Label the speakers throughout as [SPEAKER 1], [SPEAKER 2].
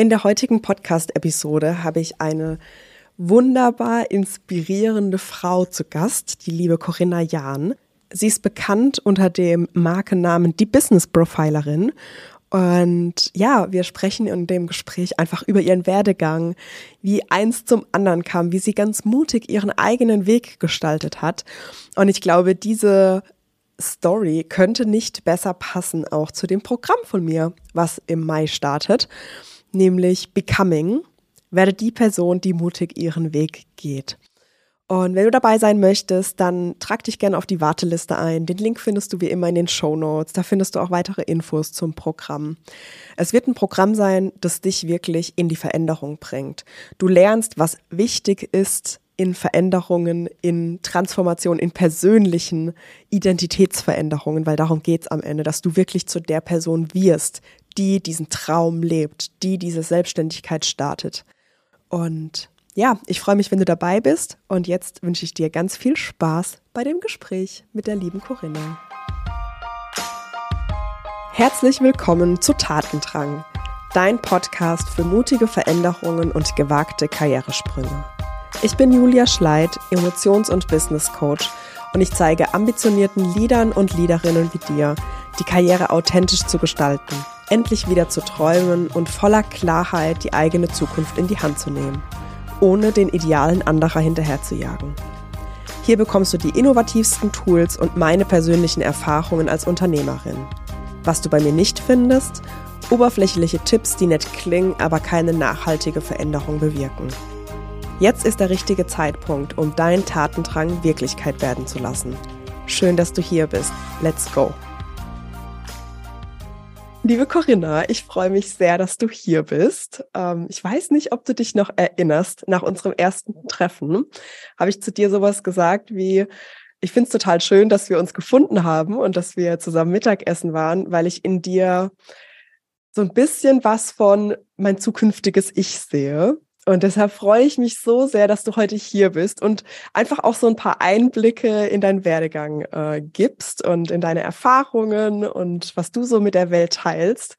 [SPEAKER 1] In der heutigen Podcast-Episode habe ich eine wunderbar inspirierende Frau zu Gast, die liebe Corinna Jahn. Sie ist bekannt unter dem Markennamen Die Business Profilerin. Und ja, wir sprechen in dem Gespräch einfach über ihren Werdegang, wie eins zum anderen kam, wie sie ganz mutig ihren eigenen Weg gestaltet hat. Und ich glaube, diese Story könnte nicht besser passen auch zu dem Programm von mir, was im Mai startet nämlich Becoming. Werde die Person, die mutig ihren Weg geht. Und wenn du dabei sein möchtest, dann trag dich gerne auf die Warteliste ein. Den Link findest du wie immer in den Show Notes. Da findest du auch weitere Infos zum Programm. Es wird ein Programm sein, das dich wirklich in die Veränderung bringt. Du lernst, was wichtig ist in Veränderungen, in Transformation, in persönlichen Identitätsveränderungen, weil darum geht's am Ende, dass du wirklich zu der Person wirst, die diesen Traum lebt, die diese Selbstständigkeit startet. Und ja, ich freue mich, wenn du dabei bist. Und jetzt wünsche ich dir ganz viel Spaß bei dem Gespräch mit der lieben Corinna. Herzlich willkommen zu Tatendrang, dein Podcast für mutige Veränderungen und gewagte Karrieresprünge. Ich bin Julia Schleid, Emotions- und Business Coach und ich zeige ambitionierten Leadern und Leaderinnen wie dir, die Karriere authentisch zu gestalten endlich wieder zu träumen und voller Klarheit die eigene Zukunft in die Hand zu nehmen, ohne den Idealen anderer hinterherzujagen. Hier bekommst du die innovativsten Tools und meine persönlichen Erfahrungen als Unternehmerin. Was du bei mir nicht findest, oberflächliche Tipps, die nett klingen, aber keine nachhaltige Veränderung bewirken. Jetzt ist der richtige Zeitpunkt, um deinen Tatendrang Wirklichkeit werden zu lassen. Schön, dass du hier bist. Let's go! Liebe Corinna, ich freue mich sehr, dass du hier bist. Ähm, ich weiß nicht, ob du dich noch erinnerst. Nach unserem ersten Treffen habe ich zu dir sowas gesagt wie, ich finde es total schön, dass wir uns gefunden haben und dass wir zusammen Mittagessen waren, weil ich in dir so ein bisschen was von mein zukünftiges Ich sehe. Und deshalb freue ich mich so sehr, dass du heute hier bist und einfach auch so ein paar Einblicke in deinen Werdegang äh, gibst und in deine Erfahrungen und was du so mit der Welt teilst.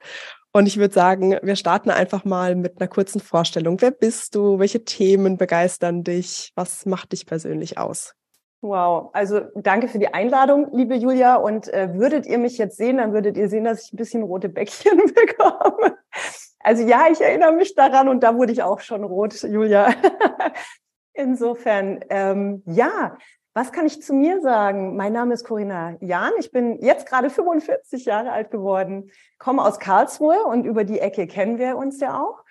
[SPEAKER 1] Und ich würde sagen, wir starten einfach mal mit einer kurzen Vorstellung. Wer bist du? Welche Themen begeistern dich? Was macht dich persönlich aus?
[SPEAKER 2] Wow, also danke für die Einladung, liebe Julia. Und äh, würdet ihr mich jetzt sehen, dann würdet ihr sehen, dass ich ein bisschen rote Bäckchen bekomme. Also ja, ich erinnere mich daran und da wurde ich auch schon rot, Julia. Insofern, ähm, ja, was kann ich zu mir sagen? Mein Name ist Corinna Jahn. Ich bin jetzt gerade 45 Jahre alt geworden, komme aus Karlsruhe und über die Ecke kennen wir uns ja auch.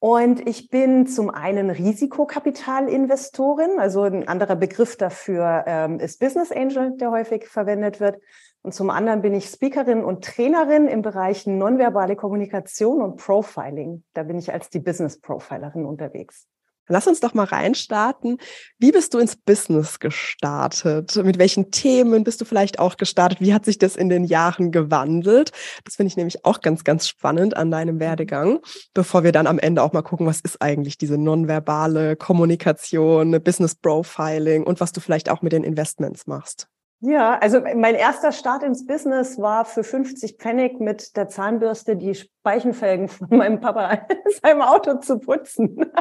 [SPEAKER 2] Und ich bin zum einen Risikokapitalinvestorin, also ein anderer Begriff dafür ähm, ist Business Angel, der häufig verwendet wird. Und zum anderen bin ich Speakerin und Trainerin im Bereich nonverbale Kommunikation und Profiling. Da bin ich als die Business Profilerin unterwegs.
[SPEAKER 1] Lass uns doch mal reinstarten. Wie bist du ins Business gestartet? Mit welchen Themen bist du vielleicht auch gestartet? Wie hat sich das in den Jahren gewandelt? Das finde ich nämlich auch ganz, ganz spannend an deinem Werdegang, bevor wir dann am Ende auch mal gucken, was ist eigentlich diese nonverbale Kommunikation, Business Profiling und was du vielleicht auch mit den Investments machst.
[SPEAKER 2] Ja, also mein erster Start ins Business war für 50 Pfennig mit der Zahnbürste die Speichenfelgen von meinem Papa in seinem Auto zu putzen.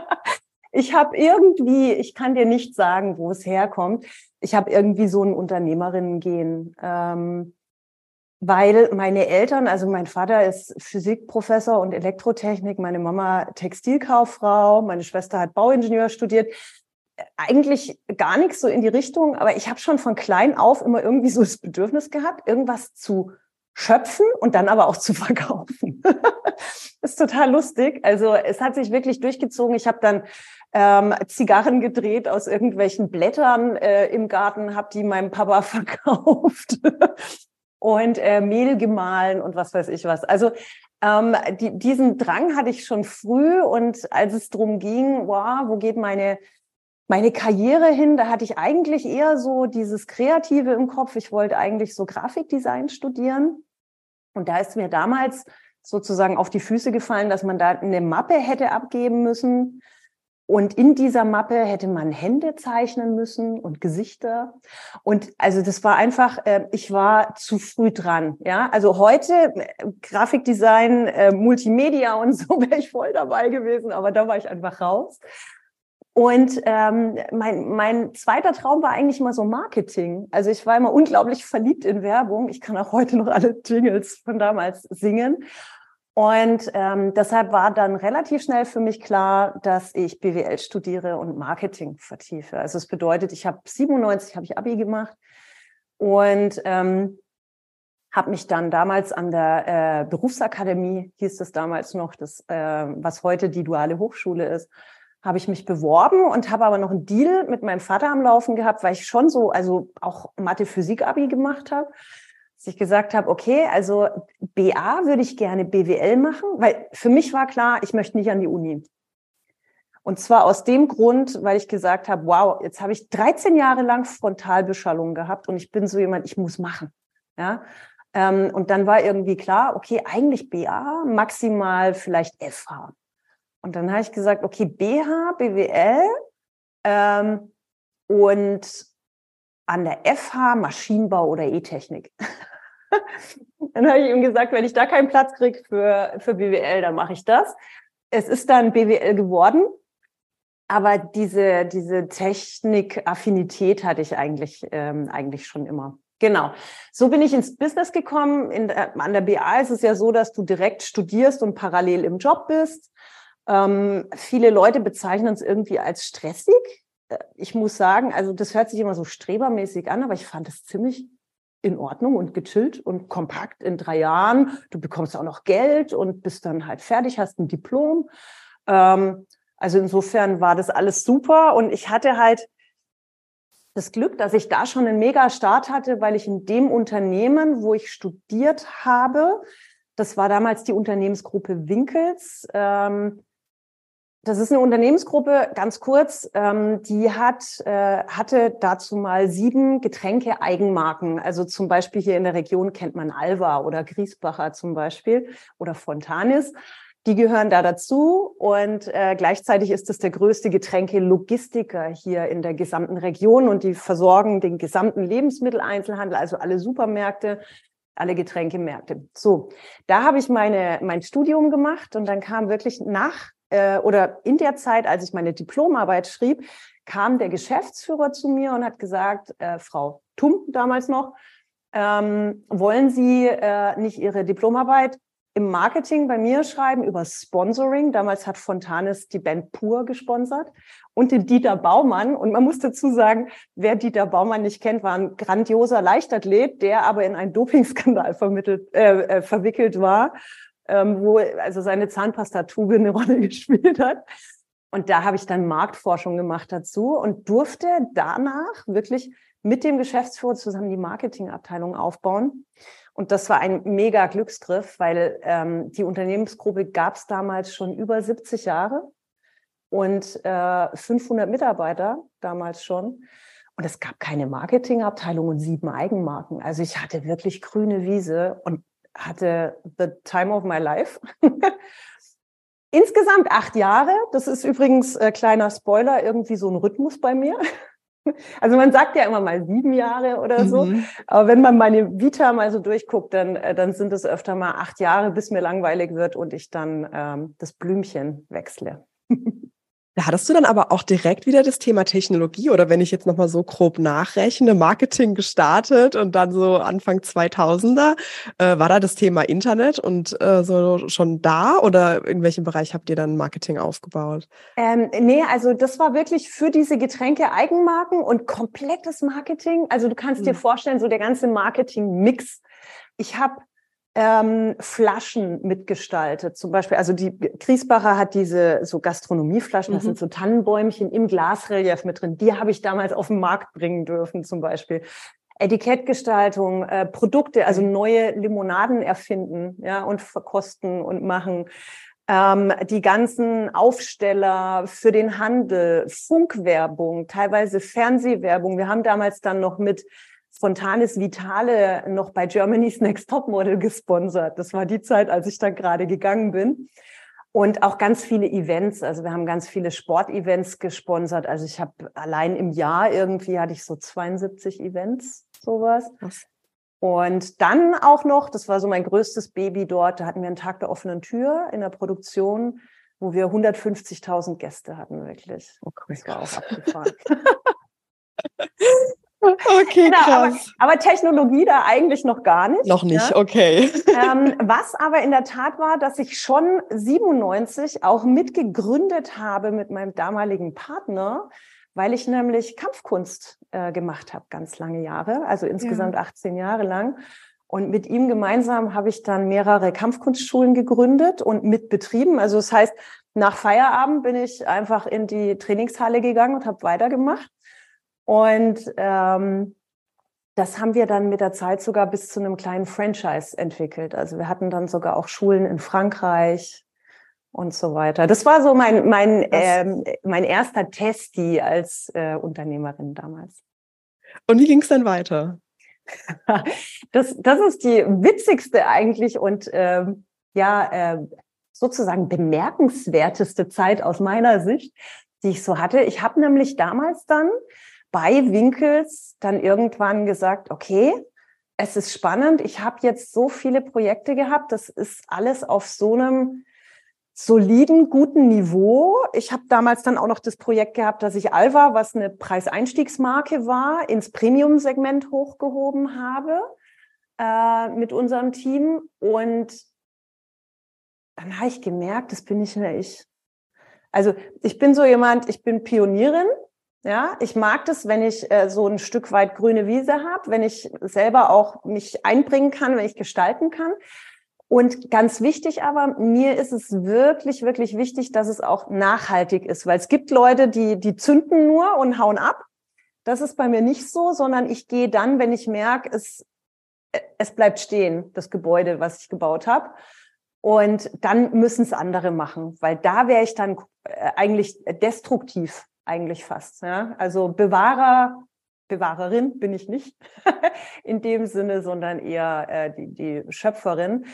[SPEAKER 2] Ich habe irgendwie, ich kann dir nicht sagen, wo es herkommt. Ich habe irgendwie so ein Unternehmerinnen-Gehen. Ähm, weil meine Eltern, also mein Vater ist Physikprofessor und Elektrotechnik, meine Mama Textilkauffrau, meine Schwester hat Bauingenieur studiert eigentlich gar nichts so in die Richtung, aber ich habe schon von klein auf immer irgendwie so das Bedürfnis gehabt, irgendwas zu schöpfen und dann aber auch zu verkaufen. ist total lustig. Also es hat sich wirklich durchgezogen. Ich habe dann ähm, Zigarren gedreht aus irgendwelchen Blättern äh, im Garten, habe die meinem Papa verkauft und äh, Mehl gemahlen und was weiß ich was. Also ähm, die, diesen Drang hatte ich schon früh und als es darum ging, wow, wo geht meine meine Karriere hin, da hatte ich eigentlich eher so dieses Kreative im Kopf. Ich wollte eigentlich so Grafikdesign studieren. Und da ist mir damals sozusagen auf die Füße gefallen, dass man da eine Mappe hätte abgeben müssen. und in dieser Mappe hätte man Hände zeichnen müssen und Gesichter. Und also das war einfach, äh, ich war zu früh dran. Ja, also heute äh, Grafikdesign, äh, Multimedia und so wäre ich voll dabei gewesen, aber da war ich einfach raus. Und ähm, mein, mein zweiter Traum war eigentlich immer so Marketing. Also ich war immer unglaublich verliebt in Werbung. Ich kann auch heute noch alle Jingles von damals singen. Und ähm, deshalb war dann relativ schnell für mich klar, dass ich BWL studiere und Marketing vertiefe. Also es bedeutet, ich habe 97 habe ich Abi gemacht und ähm, habe mich dann damals an der äh, Berufsakademie, hieß es damals noch, das, äh, was heute die duale Hochschule ist, habe ich mich beworben und habe aber noch einen Deal mit meinem Vater am Laufen gehabt, weil ich schon so, also auch Mathe-Physik-Abi gemacht habe dass ich gesagt habe, okay, also BA würde ich gerne BWL machen, weil für mich war klar, ich möchte nicht an die Uni. Und zwar aus dem Grund, weil ich gesagt habe, wow, jetzt habe ich 13 Jahre lang Frontalbeschallung gehabt und ich bin so jemand, ich muss machen. Ja. Ähm, und dann war irgendwie klar, okay, eigentlich BA, maximal vielleicht FH. Und dann habe ich gesagt, okay, BH, BWL ähm, und an der FH Maschinenbau oder E-Technik. dann habe ich ihm gesagt, wenn ich da keinen Platz kriege für, für BWL, dann mache ich das. Es ist dann BWL geworden, aber diese, diese Technik-Affinität hatte ich eigentlich, ähm, eigentlich schon immer. Genau. So bin ich ins Business gekommen. In, an der BA ist es ja so, dass du direkt studierst und parallel im Job bist. Ähm, viele Leute bezeichnen es irgendwie als stressig. Äh, ich muss sagen, also das hört sich immer so strebermäßig an, aber ich fand es ziemlich in Ordnung und gechillt und kompakt in drei Jahren. Du bekommst auch noch Geld und bist dann halt fertig, hast ein Diplom. Ähm, also insofern war das alles super und ich hatte halt das Glück, dass ich da schon einen mega Start hatte, weil ich in dem Unternehmen, wo ich studiert habe, das war damals die Unternehmensgruppe Winkels, ähm, das ist eine Unternehmensgruppe, ganz kurz, ähm, die hat, äh, hatte dazu mal sieben Getränke-Eigenmarken. Also zum Beispiel hier in der Region kennt man Alva oder Griesbacher zum Beispiel oder Fontanis. Die gehören da dazu und äh, gleichzeitig ist es der größte Getränke-Logistiker hier in der gesamten Region und die versorgen den gesamten Lebensmitteleinzelhandel, also alle Supermärkte, alle Getränkemärkte. So, da habe ich meine mein Studium gemacht und dann kam wirklich nach äh, oder in der Zeit, als ich meine Diplomarbeit schrieb, kam der Geschäftsführer zu mir und hat gesagt, äh, Frau Tum damals noch, ähm, wollen Sie äh, nicht Ihre Diplomarbeit im Marketing bei mir schreiben über Sponsoring. Damals hat Fontanes die Band Pur gesponsert und den Dieter Baumann. Und man muss dazu sagen, wer Dieter Baumann nicht kennt, war ein grandioser Leichtathlet, der aber in einen Dopingskandal vermittelt, äh, äh, verwickelt war ähm, wo also seine Zahnpastatube eine Rolle gespielt hat. Und da habe ich dann Marktforschung gemacht dazu und durfte danach wirklich mit dem Geschäftsführer zusammen die Marketingabteilung aufbauen. Und das war ein mega Glücksgriff, weil ähm, die Unternehmensgruppe gab es damals schon über 70 Jahre und äh, 500 Mitarbeiter damals schon. Und es gab keine Marketingabteilung und sieben Eigenmarken. Also ich hatte wirklich grüne Wiese und hatte the time of my life. Insgesamt acht Jahre. Das ist übrigens äh, kleiner Spoiler, irgendwie so ein Rhythmus bei mir. Also man sagt ja immer mal sieben Jahre oder so, mhm. aber wenn man meine Vita mal so durchguckt, dann, äh, dann sind es öfter mal acht Jahre, bis mir langweilig wird und ich dann ähm, das Blümchen wechsle.
[SPEAKER 1] Da hattest du dann aber auch direkt wieder das Thema Technologie oder wenn ich jetzt nochmal so grob nachrechne, Marketing gestartet und dann so Anfang 2000er, äh, war da das Thema Internet und äh, so schon da oder in welchem Bereich habt ihr dann Marketing aufgebaut?
[SPEAKER 2] Ähm, nee, also das war wirklich für diese Getränke Eigenmarken und komplettes Marketing. Also du kannst mhm. dir vorstellen, so der ganze Marketing-Mix. Ich habe ähm, Flaschen mitgestaltet. Zum Beispiel, also die Griesbacher hat diese so Gastronomieflaschen, das mhm. sind so Tannenbäumchen im Glasrelief mit drin. Die habe ich damals auf den Markt bringen dürfen, zum Beispiel. Etikettgestaltung, äh, Produkte, also neue Limonaden erfinden, ja, und verkosten und machen. Ähm, die ganzen Aufsteller für den Handel, Funkwerbung, teilweise Fernsehwerbung. Wir haben damals dann noch mit Spontanes Vitale noch bei Germany's Next Top Model gesponsert. Das war die Zeit, als ich da gerade gegangen bin. Und auch ganz viele Events. Also wir haben ganz viele Sportevents gesponsert. Also ich habe allein im Jahr irgendwie hatte ich so 72 Events, sowas. Was? Und dann auch noch, das war so mein größtes Baby dort, da hatten wir einen Tag der offenen Tür in der Produktion, wo wir 150.000 Gäste hatten, wirklich. Okay, das war auch abgefahren.
[SPEAKER 1] Okay, genau, krass.
[SPEAKER 2] Aber, aber, Technologie da eigentlich noch gar nicht.
[SPEAKER 1] Noch nicht, ja? okay.
[SPEAKER 2] Ähm, was aber in der Tat war, dass ich schon 97 auch mitgegründet habe mit meinem damaligen Partner, weil ich nämlich Kampfkunst äh, gemacht habe, ganz lange Jahre, also insgesamt ja. 18 Jahre lang. Und mit ihm gemeinsam habe ich dann mehrere Kampfkunstschulen gegründet und mitbetrieben. Also das heißt, nach Feierabend bin ich einfach in die Trainingshalle gegangen und habe weitergemacht. Und ähm, das haben wir dann mit der Zeit sogar bis zu einem kleinen Franchise entwickelt. Also wir hatten dann sogar auch Schulen in Frankreich, und so weiter. Das war so mein, mein, ähm, mein erster Testi als äh, Unternehmerin damals.
[SPEAKER 1] Und wie ging es dann weiter?
[SPEAKER 2] das, das ist die witzigste eigentlich und ähm, ja, äh, sozusagen bemerkenswerteste Zeit aus meiner Sicht, die ich so hatte. Ich habe nämlich damals dann bei Winkels dann irgendwann gesagt, okay, es ist spannend. Ich habe jetzt so viele Projekte gehabt. Das ist alles auf so einem soliden, guten Niveau. Ich habe damals dann auch noch das Projekt gehabt, dass ich Alva, was eine Preiseinstiegsmarke war, ins Premium-Segment hochgehoben habe äh, mit unserem Team. Und dann habe ich gemerkt, das bin nicht mehr ich. Also ich bin so jemand, ich bin Pionierin. Ja, ich mag das, wenn ich äh, so ein Stück weit grüne Wiese habe, wenn ich selber auch mich einbringen kann, wenn ich gestalten kann. Und ganz wichtig aber, mir ist es wirklich, wirklich wichtig, dass es auch nachhaltig ist, weil es gibt Leute, die, die zünden nur und hauen ab. Das ist bei mir nicht so, sondern ich gehe dann, wenn ich merke, es, es bleibt stehen, das Gebäude, was ich gebaut habe. Und dann müssen es andere machen, weil da wäre ich dann äh, eigentlich destruktiv, eigentlich fast. Ja? Also Bewahrer, Bewahrerin bin ich nicht in dem Sinne, sondern eher äh, die, die Schöpferin.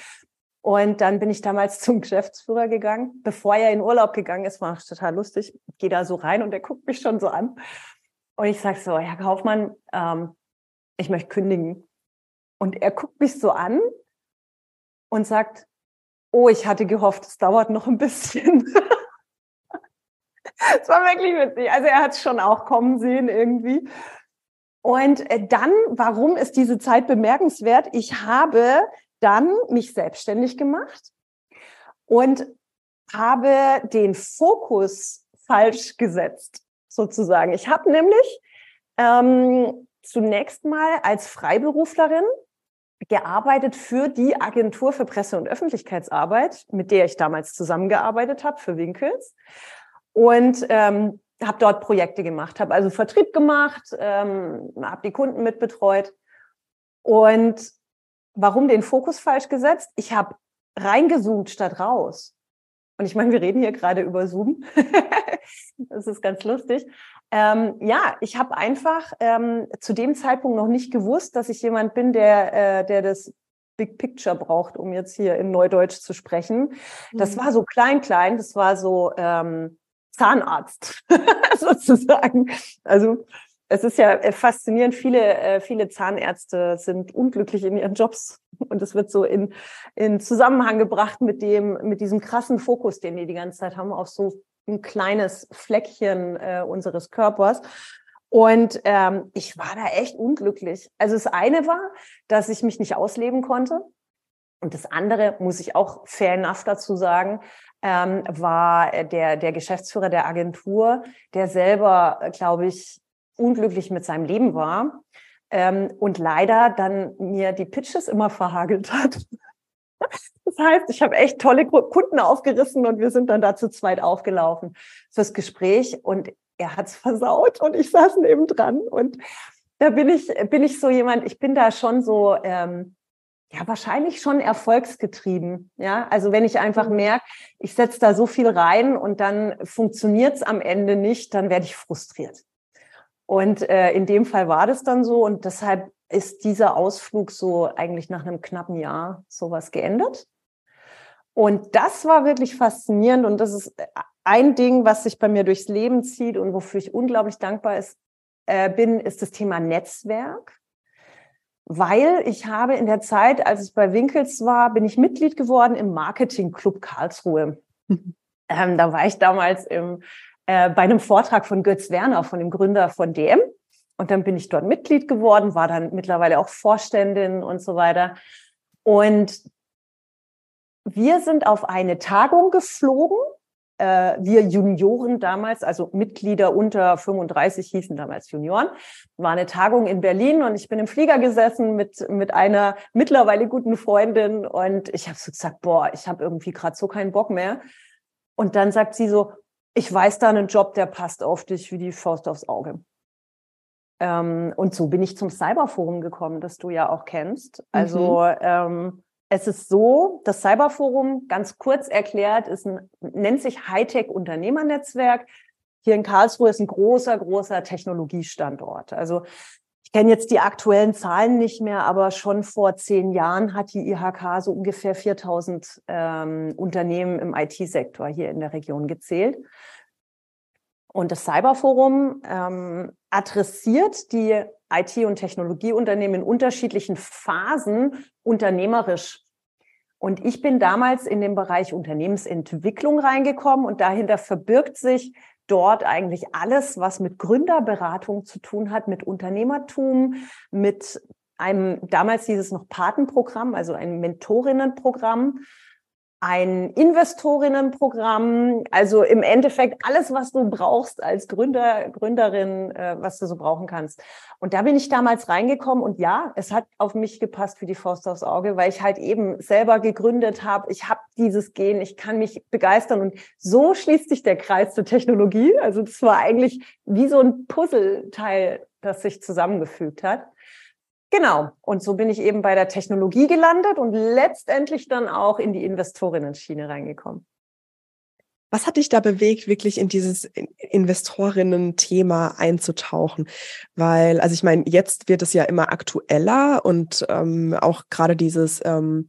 [SPEAKER 2] Und dann bin ich damals zum Geschäftsführer gegangen, bevor er in Urlaub gegangen ist, war total lustig. Gehe da so rein und er guckt mich schon so an. Und ich sage so, Herr Kaufmann, ähm, ich möchte kündigen. Und er guckt mich so an und sagt, oh, ich hatte gehofft, es dauert noch ein bisschen. Es war wirklich witzig. Also er hat es schon auch kommen sehen irgendwie. Und äh, dann, warum ist diese Zeit bemerkenswert? Ich habe dann mich selbstständig gemacht und habe den Fokus falsch gesetzt, sozusagen. Ich habe nämlich ähm, zunächst mal als Freiberuflerin gearbeitet für die Agentur für Presse- und Öffentlichkeitsarbeit, mit der ich damals zusammengearbeitet habe, für Winkels. Und ähm, habe dort Projekte gemacht, habe also Vertrieb gemacht, ähm, habe die Kunden mitbetreut. Und warum den Fokus falsch gesetzt? Ich habe reingezoomt statt raus. Und ich meine, wir reden hier gerade über Zoom. das ist ganz lustig. Ähm, ja, ich habe einfach ähm, zu dem Zeitpunkt noch nicht gewusst, dass ich jemand bin, der, äh, der das Big Picture braucht, um jetzt hier in Neudeutsch zu sprechen. Das mhm. war so klein, klein. Das war so ähm, Zahnarzt sozusagen. Also es ist ja äh, faszinierend, viele, äh, viele Zahnärzte sind unglücklich in ihren Jobs und es wird so in, in Zusammenhang gebracht mit dem, mit diesem krassen Fokus, den die die ganze Zeit haben auf so ein kleines Fleckchen äh, unseres Körpers. Und ähm, ich war da echt unglücklich. Also das eine war, dass ich mich nicht ausleben konnte. Und das andere, muss ich auch fair enough dazu sagen, ähm, war der, der Geschäftsführer der Agentur, der selber, glaube ich, unglücklich mit seinem Leben war ähm, und leider dann mir die Pitches immer verhagelt hat. Das heißt, ich habe echt tolle Kunden aufgerissen und wir sind dann da zu zweit aufgelaufen fürs Gespräch und er hat's versaut und ich saß neben dran und da bin ich bin ich so jemand, ich bin da schon so ähm, ja, wahrscheinlich schon erfolgsgetrieben. Ja, also wenn ich einfach mhm. merke, ich setze da so viel rein und dann funktioniert es am Ende nicht, dann werde ich frustriert. Und äh, in dem Fall war das dann so und deshalb ist dieser Ausflug so eigentlich nach einem knappen Jahr sowas geändert. Und das war wirklich faszinierend und das ist ein Ding, was sich bei mir durchs Leben zieht und wofür ich unglaublich dankbar ist, äh, bin, ist das Thema Netzwerk. Weil ich habe in der Zeit, als ich bei Winkels war, bin ich Mitglied geworden im Marketing Club Karlsruhe. ähm, da war ich damals im, äh, bei einem Vortrag von Götz Werner, von dem Gründer von DM. Und dann bin ich dort Mitglied geworden, war dann mittlerweile auch Vorständin und so weiter. Und wir sind auf eine Tagung geflogen äh, wir Junioren damals, also Mitglieder unter 35 hießen damals Junioren, war eine Tagung in Berlin und ich bin im Flieger gesessen mit, mit einer mittlerweile guten Freundin und ich habe so gesagt, boah, ich habe irgendwie gerade so keinen Bock mehr. Und dann sagt sie so, ich weiß da einen Job, der passt auf dich wie die Faust aufs Auge. Ähm, und so bin ich zum Cyberforum gekommen, das du ja auch kennst. Also mhm. ähm, es ist so, das Cyberforum, ganz kurz erklärt, ist ein, nennt sich Hightech Unternehmernetzwerk. Hier in Karlsruhe ist ein großer, großer Technologiestandort. Also ich kenne jetzt die aktuellen Zahlen nicht mehr, aber schon vor zehn Jahren hat die IHK so ungefähr 4000 ähm, Unternehmen im IT-Sektor hier in der Region gezählt. Und das Cyberforum ähm, adressiert die IT- und Technologieunternehmen in unterschiedlichen Phasen unternehmerisch. Und ich bin damals in den Bereich Unternehmensentwicklung reingekommen und dahinter verbirgt sich dort eigentlich alles, was mit Gründerberatung zu tun hat, mit Unternehmertum, mit einem, damals hieß es noch Patenprogramm, also ein Mentorinnenprogramm, ein Investorinnenprogramm, also im Endeffekt alles, was du brauchst als Gründer, Gründerin, äh, was du so brauchen kannst. Und da bin ich damals reingekommen und ja, es hat auf mich gepasst wie die Faust aufs Auge, weil ich halt eben selber gegründet habe. Ich habe dieses Gen, ich kann mich begeistern und so schließt sich der Kreis zur Technologie. Also das war eigentlich wie so ein Puzzleteil, das sich zusammengefügt hat. Genau. Und so bin ich eben bei der Technologie gelandet und letztendlich dann auch in die Investorinnen-Schiene reingekommen.
[SPEAKER 1] Was hat dich da bewegt, wirklich in dieses Investorinnen-Thema einzutauchen? Weil, also ich meine, jetzt wird es ja immer aktueller und ähm, auch gerade dieses ähm,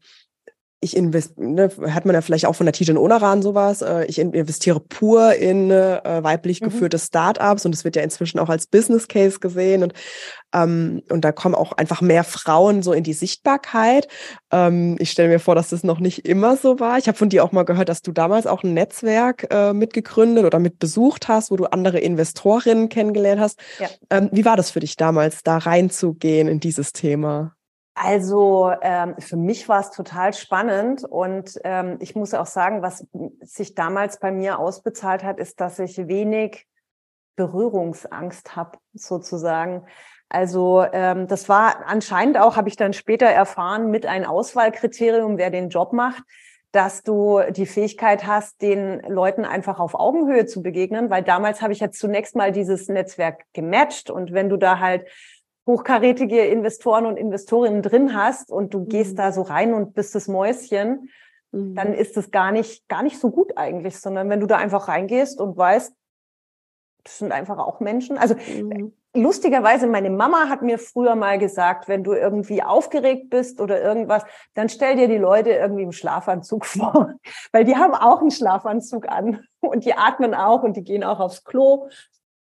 [SPEAKER 1] ich investiere, ne, hat man ja vielleicht auch von der Tijan Onaran sowas, äh, ich investiere pur in äh, weiblich mhm. geführte Startups und es wird ja inzwischen auch als Business Case gesehen und, ähm, und da kommen auch einfach mehr Frauen so in die Sichtbarkeit. Ähm, ich stelle mir vor, dass das noch nicht immer so war. Ich habe von dir auch mal gehört, dass du damals auch ein Netzwerk äh, mitgegründet oder mit besucht hast, wo du andere Investorinnen kennengelernt hast. Ja. Ähm, wie war das für dich damals, da reinzugehen in dieses Thema?
[SPEAKER 2] Also ähm, für mich war es total spannend und ähm, ich muss auch sagen, was sich damals bei mir ausbezahlt hat, ist, dass ich wenig Berührungsangst habe, sozusagen. Also ähm, das war anscheinend auch, habe ich dann später erfahren, mit ein Auswahlkriterium, wer den Job macht, dass du die Fähigkeit hast, den Leuten einfach auf Augenhöhe zu begegnen, weil damals habe ich ja zunächst mal dieses Netzwerk gematcht und wenn du da halt hochkarätige Investoren und Investorinnen drin hast und du gehst mhm. da so rein und bist das Mäuschen, mhm. dann ist es gar nicht, gar nicht so gut eigentlich, sondern wenn du da einfach reingehst und weißt, das sind einfach auch Menschen. Also mhm. lustigerweise, meine Mama hat mir früher mal gesagt, wenn du irgendwie aufgeregt bist oder irgendwas, dann stell dir die Leute irgendwie im Schlafanzug vor, weil die haben auch einen Schlafanzug an und die atmen auch und die gehen auch aufs Klo.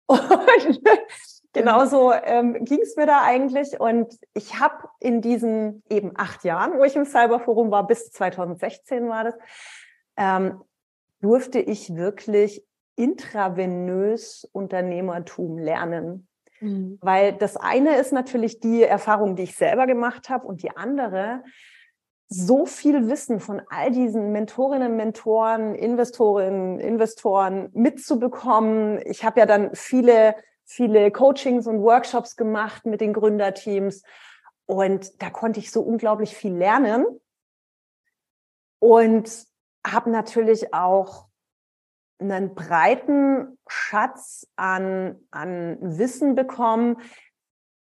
[SPEAKER 2] Und Genauso ähm, ging es mir da eigentlich. Und ich habe in diesen eben acht Jahren, wo ich im Cyberforum war, bis 2016 war das, ähm, durfte ich wirklich intravenös Unternehmertum lernen. Mhm. Weil das eine ist natürlich die Erfahrung, die ich selber gemacht habe und die andere, so viel Wissen von all diesen Mentorinnen, Mentoren, Investorinnen, Investoren mitzubekommen. Ich habe ja dann viele viele Coachings und Workshops gemacht mit den Gründerteams. Und da konnte ich so unglaublich viel lernen und habe natürlich auch einen breiten Schatz an, an Wissen bekommen,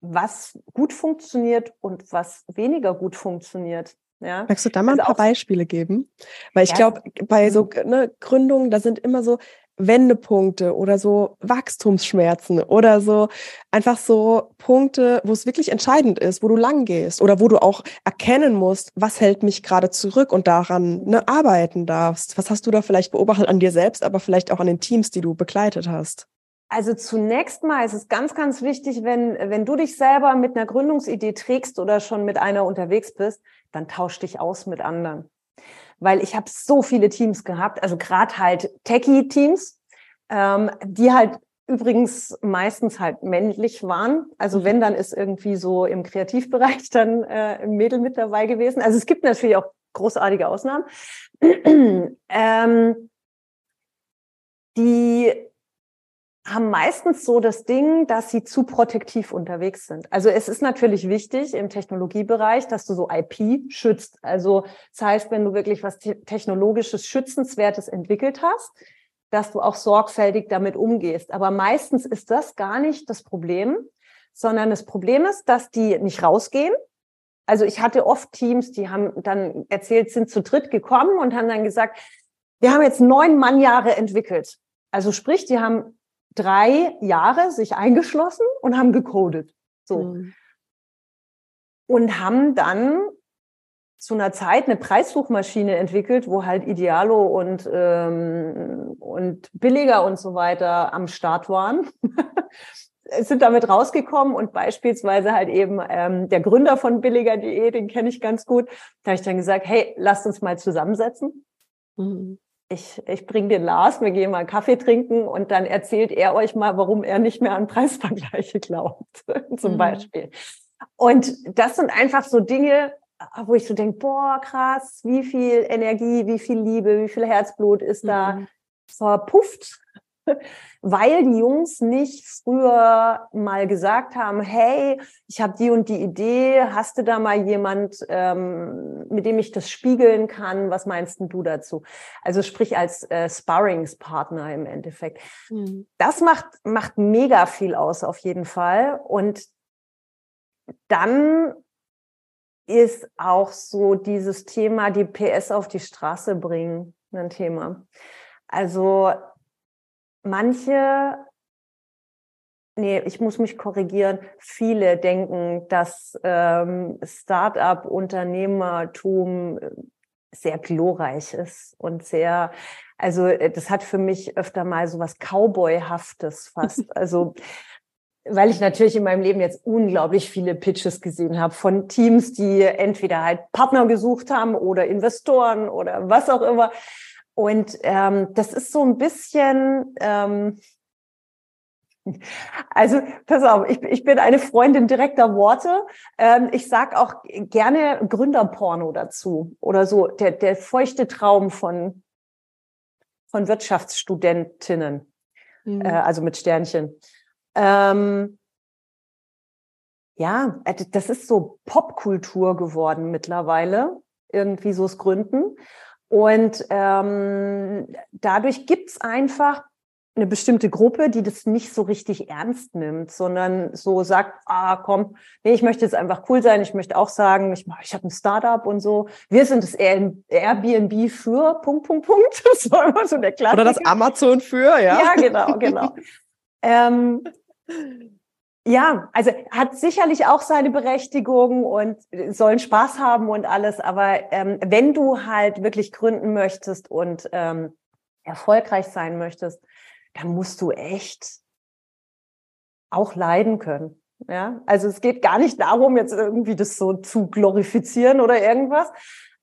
[SPEAKER 2] was gut funktioniert und was weniger gut funktioniert.
[SPEAKER 1] Ja. Magst du da mal also ein paar Beispiele geben? Weil ich ja. glaube, bei so mhm. ne, Gründungen, da sind immer so, Wendepunkte oder so Wachstumsschmerzen oder so einfach so Punkte, wo es wirklich entscheidend ist, wo du lang gehst oder wo du auch erkennen musst, was hält mich gerade zurück und daran ne, arbeiten darfst. Was hast du da vielleicht beobachtet an dir selbst, aber vielleicht auch an den Teams, die du begleitet hast?
[SPEAKER 2] Also zunächst mal ist es ganz, ganz wichtig, wenn, wenn du dich selber mit einer Gründungsidee trägst oder schon mit einer unterwegs bist, dann tausch dich aus mit anderen weil ich habe so viele Teams gehabt, also gerade halt Techie-Teams, ähm, die halt übrigens meistens halt männlich waren. Also wenn, dann ist irgendwie so im Kreativbereich dann äh, ein Mädel mit dabei gewesen. Also es gibt natürlich auch großartige Ausnahmen. ähm, die haben meistens so das Ding, dass sie zu protektiv unterwegs sind. Also es ist natürlich wichtig im Technologiebereich, dass du so IP schützt. Also das heißt, wenn du wirklich was technologisches, schützenswertes entwickelt hast, dass du auch sorgfältig damit umgehst. Aber meistens ist das gar nicht das Problem, sondern das Problem ist, dass die nicht rausgehen. Also ich hatte oft Teams, die haben dann erzählt, sind zu dritt gekommen und haben dann gesagt, wir haben jetzt neun Mannjahre entwickelt. Also sprich, die haben drei Jahre sich eingeschlossen und haben gecodet. So. Mhm. Und haben dann zu einer Zeit eine Preissuchmaschine entwickelt, wo halt Idealo und, ähm, und Billiger und so weiter am Start waren. sind damit rausgekommen und beispielsweise halt eben ähm, der Gründer von Billiger.de, den kenne ich ganz gut, da habe ich dann gesagt, hey, lasst uns mal zusammensetzen. Mhm ich, ich bringe den Lars, wir gehen mal Kaffee trinken und dann erzählt er euch mal, warum er nicht mehr an Preisvergleiche glaubt, zum mhm. Beispiel. Und das sind einfach so Dinge, wo ich so denke, boah, krass, wie viel Energie, wie viel Liebe, wie viel Herzblut ist mhm. da verpufft weil die Jungs nicht früher mal gesagt haben, hey, ich habe die und die Idee, hast du da mal jemand, ähm, mit dem ich das spiegeln kann? Was meinst du dazu? Also sprich als äh, Sparringspartner im Endeffekt. Mhm. Das macht, macht mega viel aus auf jeden Fall. Und dann ist auch so dieses Thema, die PS auf die Straße bringen, ein Thema. Also manche, nee, ich muss mich korrigieren, viele denken, dass ähm, Start-up-Unternehmertum äh, sehr glorreich ist und sehr, also äh, das hat für mich öfter mal so was Cowboyhaftes fast. Also weil ich natürlich in meinem Leben jetzt unglaublich viele Pitches gesehen habe von Teams, die entweder halt Partner gesucht haben oder Investoren oder was auch immer. Und ähm, das ist so ein bisschen, ähm, also pass auf, ich, ich bin eine Freundin direkter Worte. Ähm, ich sag auch gerne Gründerporno dazu oder so, der, der feuchte Traum von, von Wirtschaftsstudentinnen, mhm. äh, also mit Sternchen. Ähm, ja, äh, das ist so Popkultur geworden mittlerweile, irgendwie so das Gründen. Und ähm, dadurch gibt's einfach eine bestimmte Gruppe, die das nicht so richtig ernst nimmt, sondern so sagt, ah, komm, nee, ich möchte jetzt einfach cool sein, ich möchte auch sagen, ich, ich habe ein Startup und so. Wir sind das Airbnb für Punkt, Punkt, Punkt. Das war immer so der Klassiker.
[SPEAKER 1] Oder das Amazon für, ja.
[SPEAKER 2] Ja, genau, genau. ähm, ja, also hat sicherlich auch seine Berechtigung und sollen Spaß haben und alles. Aber ähm, wenn du halt wirklich gründen möchtest und ähm, erfolgreich sein möchtest, dann musst du echt auch leiden können. Ja, also es geht gar nicht darum, jetzt irgendwie das so zu glorifizieren oder irgendwas.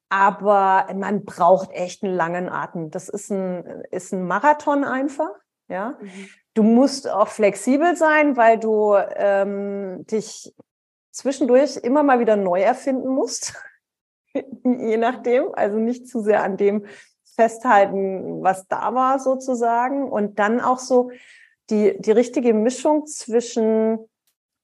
[SPEAKER 2] Aber man braucht echt einen langen Atem. Das ist ein, ist ein Marathon einfach. Ja, mhm. Du musst auch flexibel sein, weil du ähm, dich zwischendurch immer mal wieder neu erfinden musst. Je nachdem. Also nicht zu sehr an dem festhalten, was da war sozusagen. Und dann auch so die, die richtige Mischung zwischen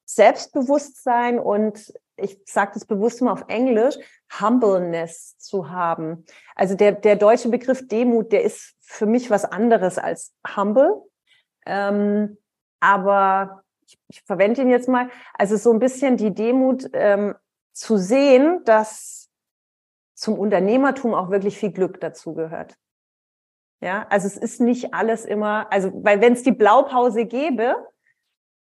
[SPEAKER 2] Selbstbewusstsein und ich sage das bewusst mal auf Englisch, Humbleness zu haben. Also der, der deutsche Begriff Demut, der ist für mich was anderes als humble. Ähm, aber ich, ich verwende ihn jetzt mal. Also so ein bisschen die Demut ähm, zu sehen, dass zum Unternehmertum auch wirklich viel Glück dazu gehört. Ja, also es ist nicht alles immer, also weil wenn es die Blaupause gäbe,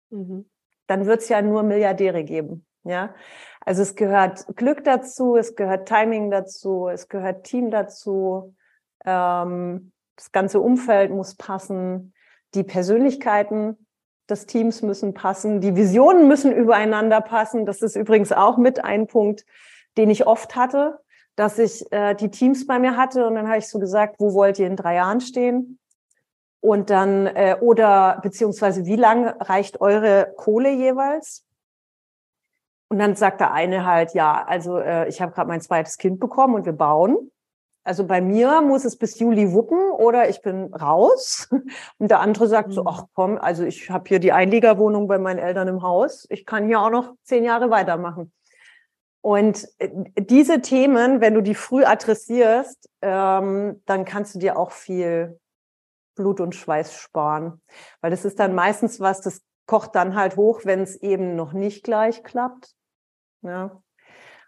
[SPEAKER 2] mhm. dann wird es ja nur Milliardäre geben. Ja, also es gehört Glück dazu, es gehört Timing dazu, es gehört Team dazu. Ähm, das ganze Umfeld muss passen, die Persönlichkeiten des Teams müssen passen, die Visionen müssen übereinander passen. Das ist übrigens auch mit ein Punkt, den ich oft hatte, dass ich äh, die Teams bei mir hatte und dann habe ich so gesagt, wo wollt ihr in drei Jahren stehen? Und dann, äh, oder beziehungsweise wie lang reicht eure Kohle jeweils? Und dann sagt der eine halt, ja, also äh, ich habe gerade mein zweites Kind bekommen und wir bauen. Also bei mir muss es bis Juli wuppen oder ich bin raus. Und der andere sagt so, mhm. ach komm, also ich habe hier die Einliegerwohnung bei meinen Eltern im Haus. Ich kann hier auch noch zehn Jahre weitermachen. Und äh, diese Themen, wenn du die früh adressierst, ähm, dann kannst du dir auch viel Blut und Schweiß sparen. Weil das ist dann meistens was, das kocht dann halt hoch, wenn es eben noch nicht gleich klappt. Ja.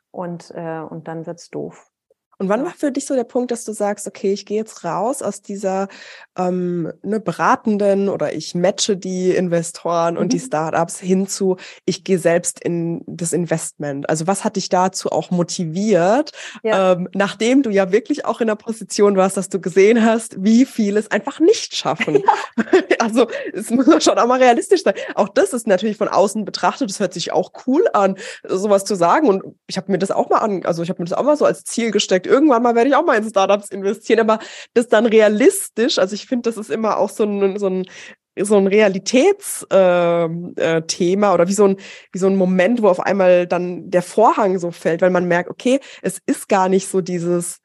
[SPEAKER 2] Und, äh, und dann wird's doof.
[SPEAKER 1] Und wann war für dich so der Punkt, dass du sagst, okay, ich gehe jetzt raus aus dieser ähm, ne, beratenden oder ich matche die Investoren mhm. und die mhm. Startups hinzu, ich gehe selbst in das Investment. Also was hat dich dazu auch motiviert, ja. ähm, nachdem du ja wirklich auch in der Position warst, dass du gesehen hast, wie viele es einfach nicht schaffen. Ja. also es muss schon auch mal realistisch sein. Auch das ist natürlich von außen betrachtet, das hört sich auch cool an, sowas zu sagen. Und ich habe mir das auch mal an, also ich habe mir das auch mal so als Ziel gesteckt irgendwann mal werde ich auch mal in Startups investieren, aber das dann realistisch, also ich finde, das ist immer auch so ein, so ein so ein Realitätsthema äh, äh, oder wie so ein wie so ein Moment, wo auf einmal dann der Vorhang so fällt, weil man merkt, okay, es ist gar nicht so dieses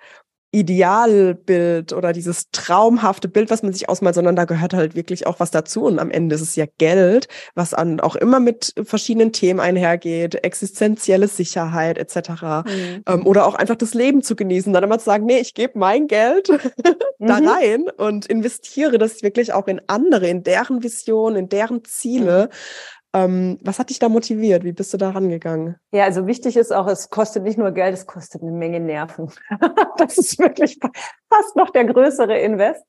[SPEAKER 1] Idealbild oder dieses traumhafte Bild, was man sich ausmalt, sondern da gehört halt wirklich auch was dazu. Und am Ende ist es ja Geld, was an, auch immer mit verschiedenen Themen einhergeht, existenzielle Sicherheit etc. Mhm. Ähm, oder auch einfach das Leben zu genießen, dann immer zu sagen, nee, ich gebe mein Geld da mhm. rein und investiere das wirklich auch in andere, in deren Vision, in deren Ziele. Ähm, was hat dich da motiviert? Wie bist du da rangegangen?
[SPEAKER 2] Ja, also wichtig ist auch, es kostet nicht nur Geld, es kostet eine Menge Nerven. das ist wirklich fast noch der größere Invest.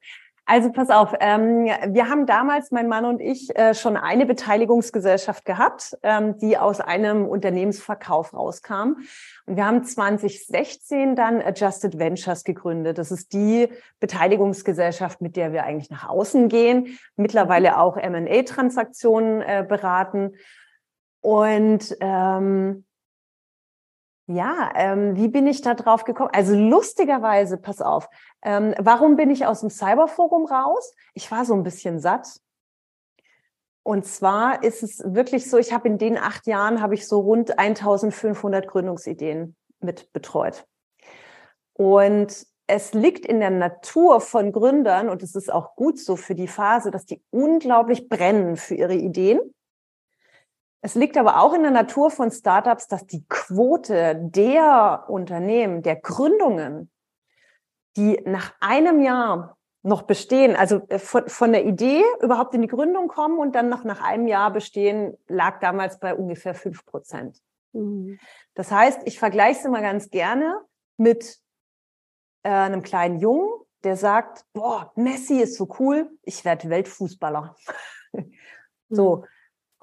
[SPEAKER 2] Also pass auf, ähm, wir haben damals, mein Mann und ich, äh, schon eine Beteiligungsgesellschaft gehabt, ähm, die aus einem Unternehmensverkauf rauskam. Und wir haben 2016 dann Adjusted Ventures gegründet. Das ist die Beteiligungsgesellschaft, mit der wir eigentlich nach außen gehen, mittlerweile auch M&A-Transaktionen äh, beraten. Und ähm, ja, ähm, wie bin ich da drauf gekommen? Also lustigerweise, pass auf, ähm, warum bin ich aus dem Cyberforum raus? Ich war so ein bisschen satt. Und zwar ist es wirklich so, ich habe in den acht Jahren, habe ich so rund 1500 Gründungsideen mit betreut. Und es liegt in der Natur von Gründern, und es ist auch gut so für die Phase, dass die unglaublich brennen für ihre Ideen es liegt aber auch in der Natur von Startups, dass die Quote der Unternehmen, der Gründungen, die nach einem Jahr noch bestehen, also äh, von, von der Idee überhaupt in die Gründung kommen und dann noch nach einem Jahr bestehen, lag damals bei ungefähr fünf Prozent. Mhm. Das heißt, ich vergleiche es immer ganz gerne mit äh, einem kleinen Jungen, der sagt, boah, Messi ist so cool, ich werde Weltfußballer. so, mhm.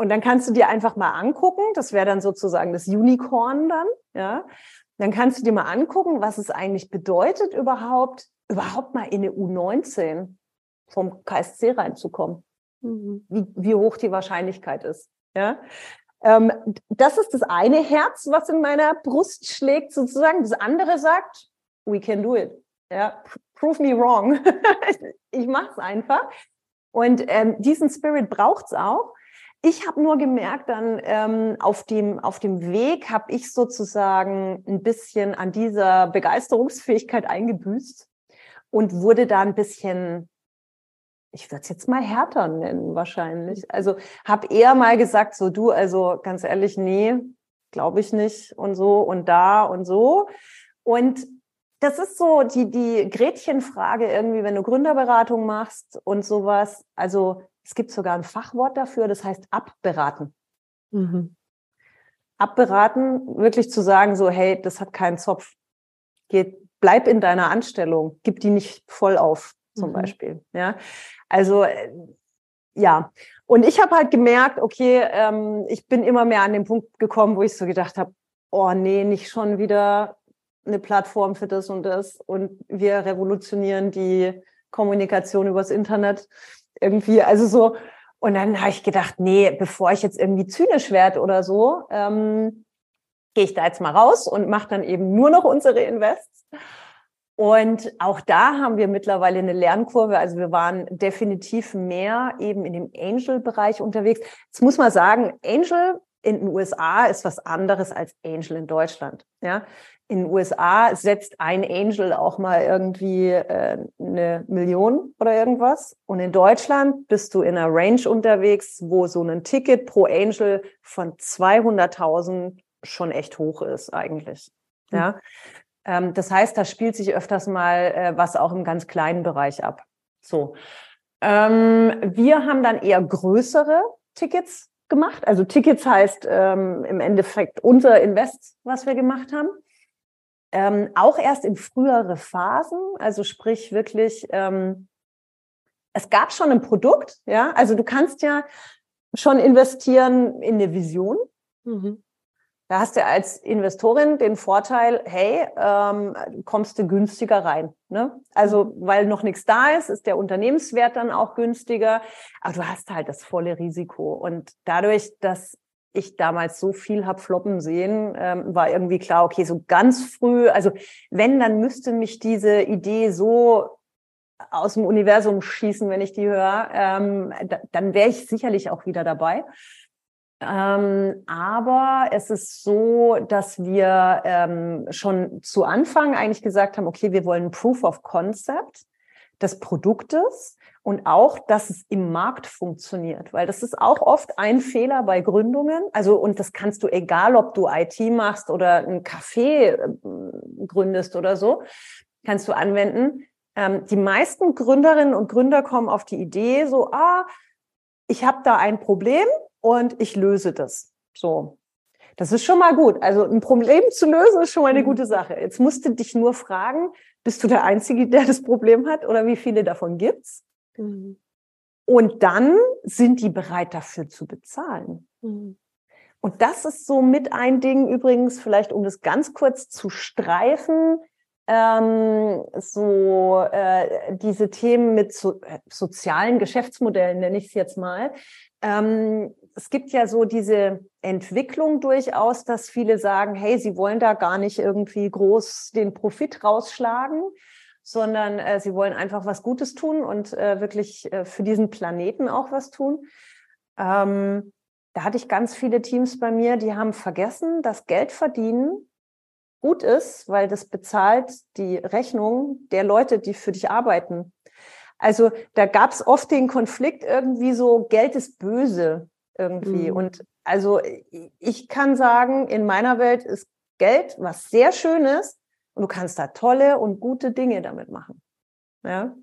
[SPEAKER 2] Und dann kannst du dir einfach mal angucken, das wäre dann sozusagen das Unicorn dann, ja. Dann kannst du dir mal angucken, was es eigentlich bedeutet, überhaupt, überhaupt mal in eine U19 vom KSC reinzukommen. Mhm. Wie, wie hoch die Wahrscheinlichkeit ist. Ja. Ähm, das ist das eine Herz, was in meiner Brust schlägt, sozusagen. Das andere sagt, we can do it. Ja, prove me wrong. ich mache es einfach. Und ähm, diesen Spirit braucht's auch. Ich habe nur gemerkt, dann ähm, auf, dem, auf dem Weg habe ich sozusagen ein bisschen an dieser Begeisterungsfähigkeit eingebüßt und wurde da ein bisschen, ich würde es jetzt mal härter nennen wahrscheinlich. Also habe eher mal gesagt, so du, also ganz ehrlich, nee, glaube ich nicht und so und da und so. Und das ist so die, die Gretchenfrage irgendwie, wenn du Gründerberatung machst und sowas. Also es gibt sogar ein Fachwort dafür, das heißt abberaten. Mhm. Abberaten, wirklich zu sagen, so, hey, das hat keinen Zopf. Geht, bleib in deiner Anstellung, gib die nicht voll auf. zum mhm. Beispiel. Ja, also äh, ja. Und ich habe halt gemerkt, okay, ähm, ich bin immer mehr an den Punkt gekommen, wo ich so gedacht habe, oh nee, nicht schon wieder eine Plattform für das und das und wir revolutionieren die Kommunikation übers Internet irgendwie. Also so, und dann habe ich gedacht, nee, bevor ich jetzt irgendwie zynisch werde oder so, ähm, gehe ich da jetzt mal raus und mache dann eben nur noch unsere Invests. Und auch da haben wir mittlerweile eine Lernkurve. Also wir waren definitiv mehr eben in dem Angel-Bereich unterwegs. Jetzt muss man sagen, Angel in den USA ist was anderes als Angel in Deutschland. Ja, in den USA setzt ein Angel auch mal irgendwie äh, eine Million oder irgendwas. Und in Deutschland bist du in einer Range unterwegs, wo so ein Ticket pro Angel von 200.000 schon echt hoch ist eigentlich. Mhm. Ja. Ähm, das heißt, da spielt sich öfters mal äh, was auch im ganz kleinen Bereich ab. So. Ähm, wir haben dann eher größere Tickets gemacht. Also Tickets heißt ähm, im Endeffekt unser Invest, was wir gemacht haben. Ähm, auch erst in frühere Phasen, also sprich wirklich, ähm, es gab schon ein Produkt, ja, also du kannst ja schon investieren in eine Vision. Mhm. Da hast du als Investorin den Vorteil, hey, ähm, kommst du günstiger rein. Ne? Also weil noch nichts da ist, ist der Unternehmenswert dann auch günstiger. Aber du hast halt das volle Risiko. Und dadurch, dass ich damals so viel hab floppen sehen, ähm, war irgendwie klar, okay, so ganz früh, also wenn, dann müsste mich diese Idee so aus dem Universum schießen, wenn ich die höre, ähm, da, dann wäre ich sicherlich auch wieder dabei. Ähm, aber es ist so, dass wir ähm, schon zu Anfang eigentlich gesagt haben, okay, wir wollen Proof of Concept des Produktes und auch, dass es im Markt funktioniert, weil das ist auch oft ein Fehler bei Gründungen. Also, und das kannst du, egal ob du IT machst oder ein Café äh, gründest oder so, kannst du anwenden. Ähm, die meisten Gründerinnen und Gründer kommen auf die Idee, so, ah, ich habe da ein Problem, und ich löse das. So. Das ist schon mal gut. Also ein Problem zu lösen ist schon mal eine mhm. gute Sache. Jetzt musst du dich nur fragen, bist du der Einzige, der das Problem hat oder wie viele davon gibt's? Mhm. Und dann sind die bereit dafür zu bezahlen. Mhm. Und das ist so mit ein Ding übrigens, vielleicht um das ganz kurz zu streifen, ähm, so äh, diese Themen mit so, äh, sozialen Geschäftsmodellen, nenne ich es jetzt mal. Ähm, es gibt ja so diese Entwicklung durchaus, dass viele sagen, hey, sie wollen da gar nicht irgendwie groß den Profit rausschlagen, sondern äh, sie wollen einfach was Gutes tun und äh, wirklich äh, für diesen Planeten auch was tun. Ähm, da hatte ich ganz viele Teams bei mir, die haben vergessen, dass Geld verdienen gut ist, weil das bezahlt die Rechnung der Leute, die für dich arbeiten. Also da gab es oft den Konflikt irgendwie so, Geld ist böse irgendwie. Mhm. Und also ich kann sagen, in meiner Welt ist Geld was sehr Schönes und du kannst da tolle und gute Dinge damit machen. Ja.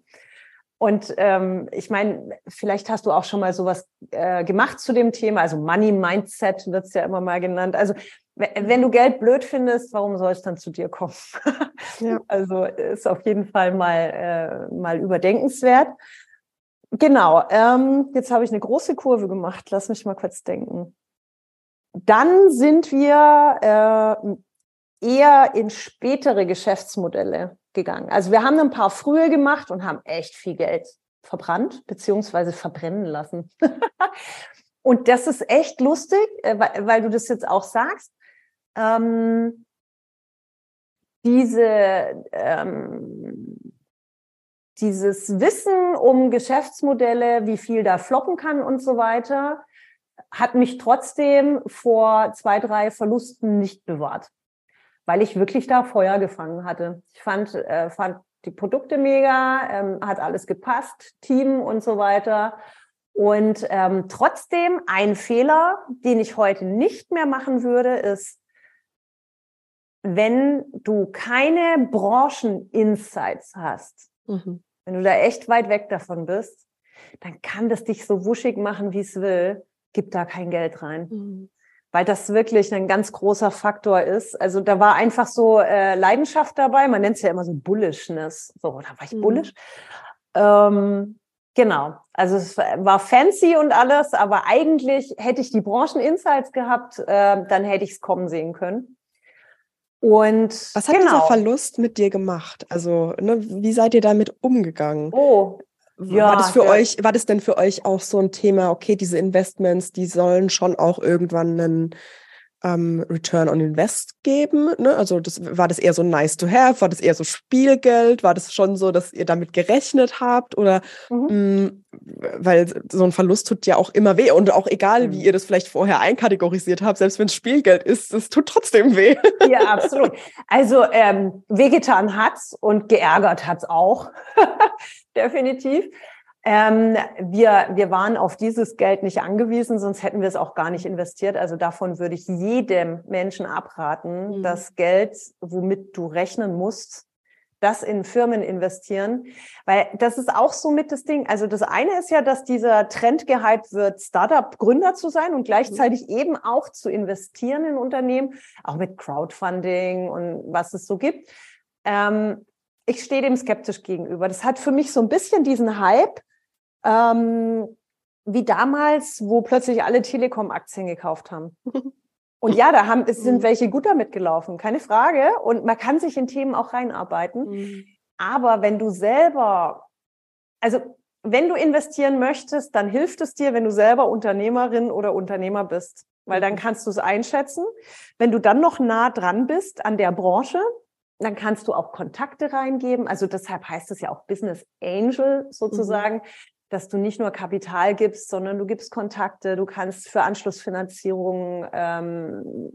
[SPEAKER 2] Und ähm, ich meine, vielleicht hast du auch schon mal sowas äh, gemacht zu dem Thema. Also Money Mindset wird es ja immer mal genannt. Also wenn du Geld blöd findest, warum soll es dann zu dir kommen? ja. Also ist auf jeden Fall mal, äh, mal überdenkenswert. Genau, ähm, jetzt habe ich eine große Kurve gemacht. Lass mich mal kurz denken. Dann sind wir äh, eher in spätere Geschäftsmodelle gegangen. Also wir haben ein paar frühe gemacht und haben echt viel Geld verbrannt beziehungsweise verbrennen lassen. und das ist echt lustig, äh, weil, du das jetzt auch sagst. Ähm, diese ähm, dieses Wissen um Geschäftsmodelle, wie viel da floppen kann und so weiter, hat mich trotzdem vor zwei, drei Verlusten nicht bewahrt, weil ich wirklich da Feuer gefangen hatte. Ich fand, äh, fand die Produkte mega, ähm, hat alles gepasst, Team und so weiter. Und ähm, trotzdem ein Fehler, den ich heute nicht mehr machen würde, ist, wenn du keine Branchen-Insights hast, mhm. Wenn du da echt weit weg davon bist, dann kann das dich so wuschig machen, wie es will. Gib da kein Geld rein. Mhm. Weil das wirklich ein ganz großer Faktor ist. Also da war einfach so äh, Leidenschaft dabei. Man nennt es ja immer so Bullishness. So, da war ich mhm. bullish. Ähm, genau. Also es war fancy und alles, aber eigentlich hätte ich die Brancheninsights gehabt, äh, dann hätte ich es kommen sehen können. Und
[SPEAKER 1] was hat genau. dieser Verlust mit dir gemacht? Also, ne, wie seid ihr damit umgegangen?
[SPEAKER 2] Oh,
[SPEAKER 1] ja, war das für ja. euch, war das denn für euch auch so ein Thema, okay, diese Investments, die sollen schon auch irgendwann einen ähm, Return on Invest geben? Ne? Also das, war das eher so nice to have? War das eher so Spielgeld? War das schon so, dass ihr damit gerechnet habt? Oder mhm. mh, mm, weil so ein Verlust tut ja auch immer weh und auch egal, mhm. wie ihr das vielleicht vorher einkategorisiert habt, selbst wenn es Spielgeld ist, es tut trotzdem weh.
[SPEAKER 2] Ja, absolut. Also ähm, wehgetan hat's und geärgert hat's auch. Definitiv. Ähm, wir, wir waren auf dieses Geld nicht angewiesen, sonst hätten wir es auch gar nicht investiert. Also davon würde ich jedem Menschen abraten, mhm. das Geld, womit du rechnen musst, das in Firmen investieren, weil das ist auch so mit das Ding. Also das eine ist ja, dass dieser Trend gehypt wird, Startup-Gründer zu sein und gleichzeitig mhm. eben auch zu investieren in Unternehmen, auch mit Crowdfunding und was es so gibt. Ähm, ich stehe dem skeptisch gegenüber. Das hat für mich so ein bisschen diesen Hype, ähm, wie damals, wo plötzlich alle Telekom-Aktien gekauft haben. Und ja, da haben, es sind mhm. welche gut damit gelaufen, keine Frage. Und man kann sich in Themen auch reinarbeiten. Mhm. Aber wenn du selber, also wenn du investieren möchtest, dann hilft es dir, wenn du selber Unternehmerin oder Unternehmer bist, weil dann mhm. kannst du es einschätzen. Wenn du dann noch nah dran bist an der Branche, dann kannst du auch Kontakte reingeben. Also deshalb heißt es ja auch Business Angel sozusagen. Mhm dass du nicht nur Kapital gibst, sondern du gibst Kontakte, du kannst für Anschlussfinanzierung ähm,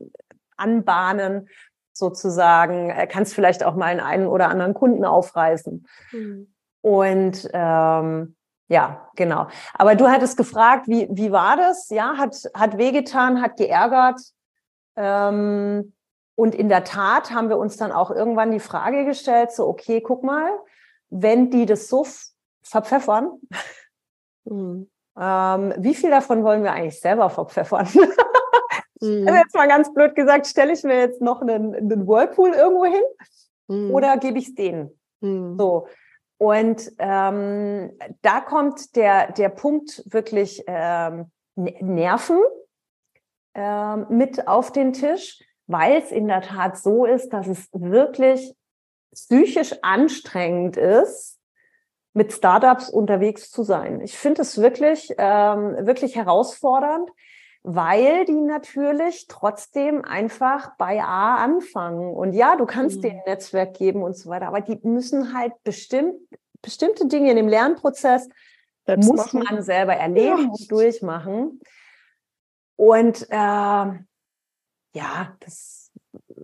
[SPEAKER 2] anbahnen, sozusagen, äh, kannst vielleicht auch mal einen, einen oder anderen Kunden aufreißen. Mhm. Und ähm, ja, genau. Aber du hattest gefragt, wie, wie war das? Ja, hat, hat wehgetan, hat geärgert. Ähm, und in der Tat haben wir uns dann auch irgendwann die Frage gestellt, so, okay, guck mal, wenn die das so verpfeffern, Mhm. Ähm, wie viel davon wollen wir eigentlich selber verpfeffern? mhm. Also jetzt mal ganz blöd gesagt, stelle ich mir jetzt noch einen, einen Whirlpool irgendwo hin mhm. oder gebe ich es denen? Mhm. So. Und ähm, da kommt der, der Punkt wirklich ähm, Nerven ähm, mit auf den Tisch, weil es in der Tat so ist, dass es wirklich psychisch anstrengend ist, mit Startups unterwegs zu sein. Ich finde es wirklich, ähm, wirklich herausfordernd, weil die natürlich trotzdem einfach bei A anfangen. Und ja, du kannst mhm. denen Netzwerk geben und so weiter, aber die müssen halt bestimmt, bestimmte Dinge in dem Lernprozess Selbst muss machen. man selber erleben ja. und durchmachen. Und äh, ja, das,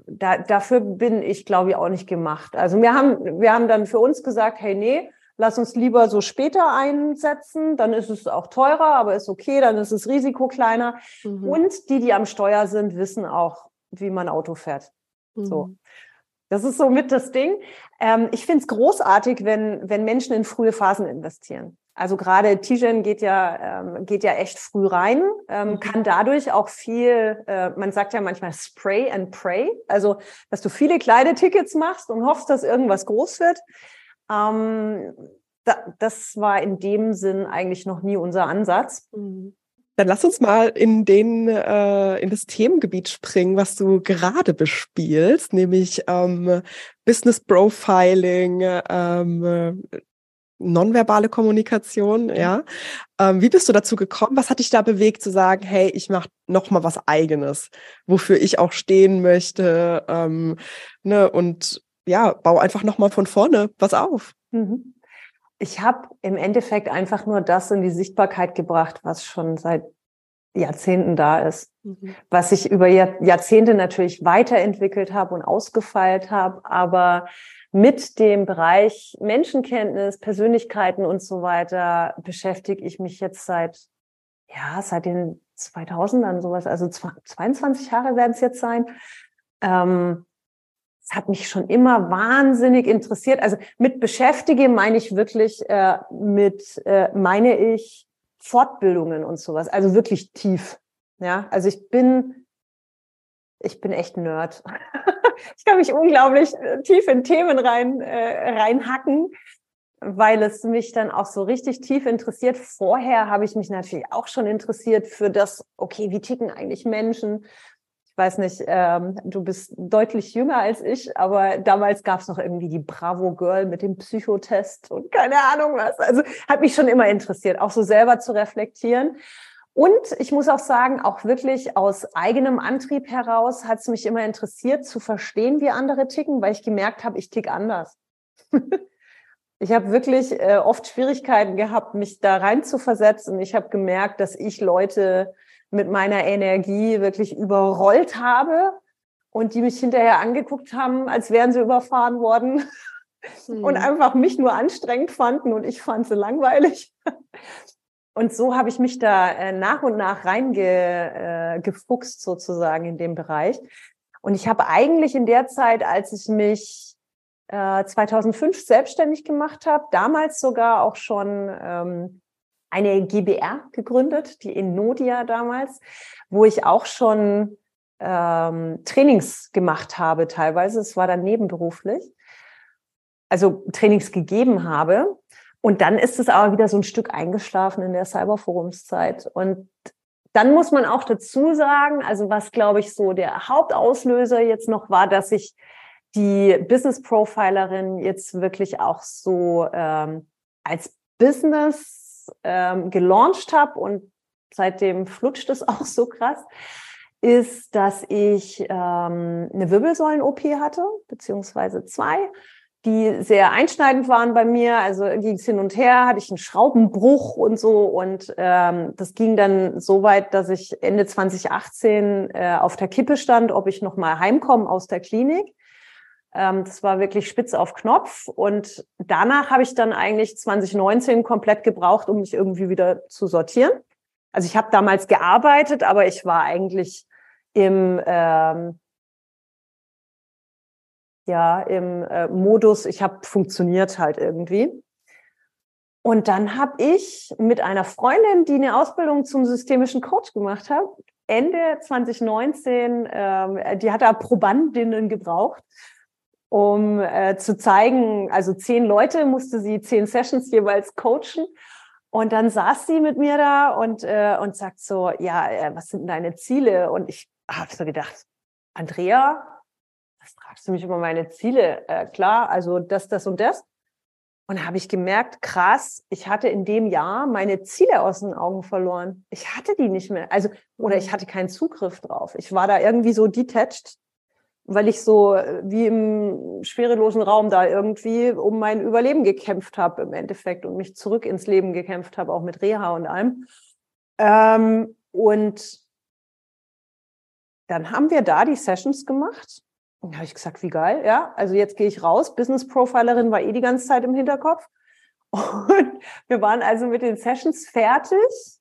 [SPEAKER 2] da, dafür bin ich, glaube ich, auch nicht gemacht. Also wir haben, wir haben dann für uns gesagt, hey, nee, lass uns lieber so später einsetzen, dann ist es auch teurer, aber ist okay, dann ist das Risiko kleiner. Mhm. Und die, die am Steuer sind, wissen auch, wie man Auto fährt. Mhm. So. Das ist so mit das Ding. Ähm, ich finde es großartig, wenn, wenn Menschen in frühe Phasen investieren. Also gerade Tijen geht ja, ähm, geht ja echt früh rein, ähm, mhm. kann dadurch auch viel, äh, man sagt ja manchmal Spray and Pray, also dass du viele kleine Tickets machst und hoffst, dass irgendwas groß wird. Ähm, da, das war in dem Sinn eigentlich noch nie unser Ansatz.
[SPEAKER 1] Mhm. Dann lass uns mal in den äh, in das Themengebiet springen, was du gerade bespielst, nämlich ähm, Business Profiling, ähm, nonverbale Kommunikation. Ja, ähm, wie bist du dazu gekommen? Was hat dich da bewegt zu sagen, hey, ich mache noch mal was Eigenes, wofür ich auch stehen möchte, ähm, ne und ja, bau einfach nochmal von vorne was auf. Mhm.
[SPEAKER 2] Ich habe im Endeffekt einfach nur das in die Sichtbarkeit gebracht, was schon seit Jahrzehnten da ist, mhm. was ich über Jahrzehnte natürlich weiterentwickelt habe und ausgefeilt habe, aber mit dem Bereich Menschenkenntnis, Persönlichkeiten und so weiter beschäftige ich mich jetzt seit ja seit den 2000ern sowas, also 22 Jahre werden es jetzt sein. Ähm, es hat mich schon immer wahnsinnig interessiert. Also mit beschäftige meine ich wirklich äh, mit, äh, meine ich Fortbildungen und sowas. Also wirklich tief. Ja, also ich bin, ich bin echt Nerd. ich kann mich unglaublich äh, tief in Themen rein, äh, reinhacken. weil es mich dann auch so richtig tief interessiert. Vorher habe ich mich natürlich auch schon interessiert für das, okay, wie ticken eigentlich Menschen? Weiß nicht, ähm, du bist deutlich jünger als ich, aber damals gab es noch irgendwie die Bravo Girl mit dem Psychotest und keine Ahnung was. Also hat mich schon immer interessiert, auch so selber zu reflektieren. Und ich muss auch sagen, auch wirklich aus eigenem Antrieb heraus hat es mich immer interessiert zu verstehen, wie andere ticken, weil ich gemerkt habe, ich tick anders. ich habe wirklich äh, oft Schwierigkeiten gehabt, mich da rein zu versetzen. Ich habe gemerkt, dass ich Leute mit meiner Energie wirklich überrollt habe und die mich hinterher angeguckt haben, als wären sie überfahren worden hm. und einfach mich nur anstrengend fanden und ich fand sie langweilig. Und so habe ich mich da äh, nach und nach reingefuchst äh, sozusagen in dem Bereich. Und ich habe eigentlich in der Zeit, als ich mich 2005 äh, selbstständig gemacht habe, damals sogar auch schon ähm, eine GBR gegründet, die Inodia damals, wo ich auch schon ähm, Trainings gemacht habe teilweise. Es war dann nebenberuflich. Also Trainings gegeben habe. Und dann ist es aber wieder so ein Stück eingeschlafen in der Cyberforumszeit. Und dann muss man auch dazu sagen, also was glaube ich so der Hauptauslöser jetzt noch war, dass ich die Business Profilerin jetzt wirklich auch so ähm, als Business ähm, gelauncht habe und seitdem flutscht es auch so krass, ist, dass ich ähm, eine Wirbelsäulen-OP hatte, beziehungsweise zwei, die sehr einschneidend waren bei mir. Also ging es hin und her, hatte ich einen Schraubenbruch und so. Und ähm, das ging dann so weit, dass ich Ende 2018 äh, auf der Kippe stand, ob ich nochmal heimkomme aus der Klinik. Ähm, das war wirklich spitz auf Knopf. Und danach habe ich dann eigentlich 2019 komplett gebraucht, um mich irgendwie wieder zu sortieren. Also ich habe damals gearbeitet, aber ich war eigentlich im ähm, ja im äh, Modus, ich habe funktioniert halt irgendwie. Und dann habe ich mit einer Freundin, die eine Ausbildung zum systemischen Coach gemacht hat, Ende 2019, ähm, die hat da Probandinnen gebraucht um äh, zu zeigen, also zehn Leute musste sie zehn Sessions jeweils coachen. Und dann saß sie mit mir da und, äh, und sagt so, ja, äh, was sind deine Ziele? Und ich habe so gedacht, Andrea, was fragst du mich über meine Ziele? Äh, klar, also das, das und das. Und da habe ich gemerkt, krass, ich hatte in dem Jahr meine Ziele aus den Augen verloren. Ich hatte die nicht mehr. Also, oder ich mhm. hatte keinen Zugriff drauf. Ich war da irgendwie so detached weil ich so äh, wie im schwerelosen Raum da irgendwie um mein Überleben gekämpft habe im Endeffekt und mich zurück ins Leben gekämpft habe, auch mit Reha und allem. Ähm, und dann haben wir da die Sessions gemacht. Und da habe ich gesagt, wie geil, ja. Also jetzt gehe ich raus. Business Profilerin war eh die ganze Zeit im Hinterkopf. Und wir waren also mit den Sessions fertig.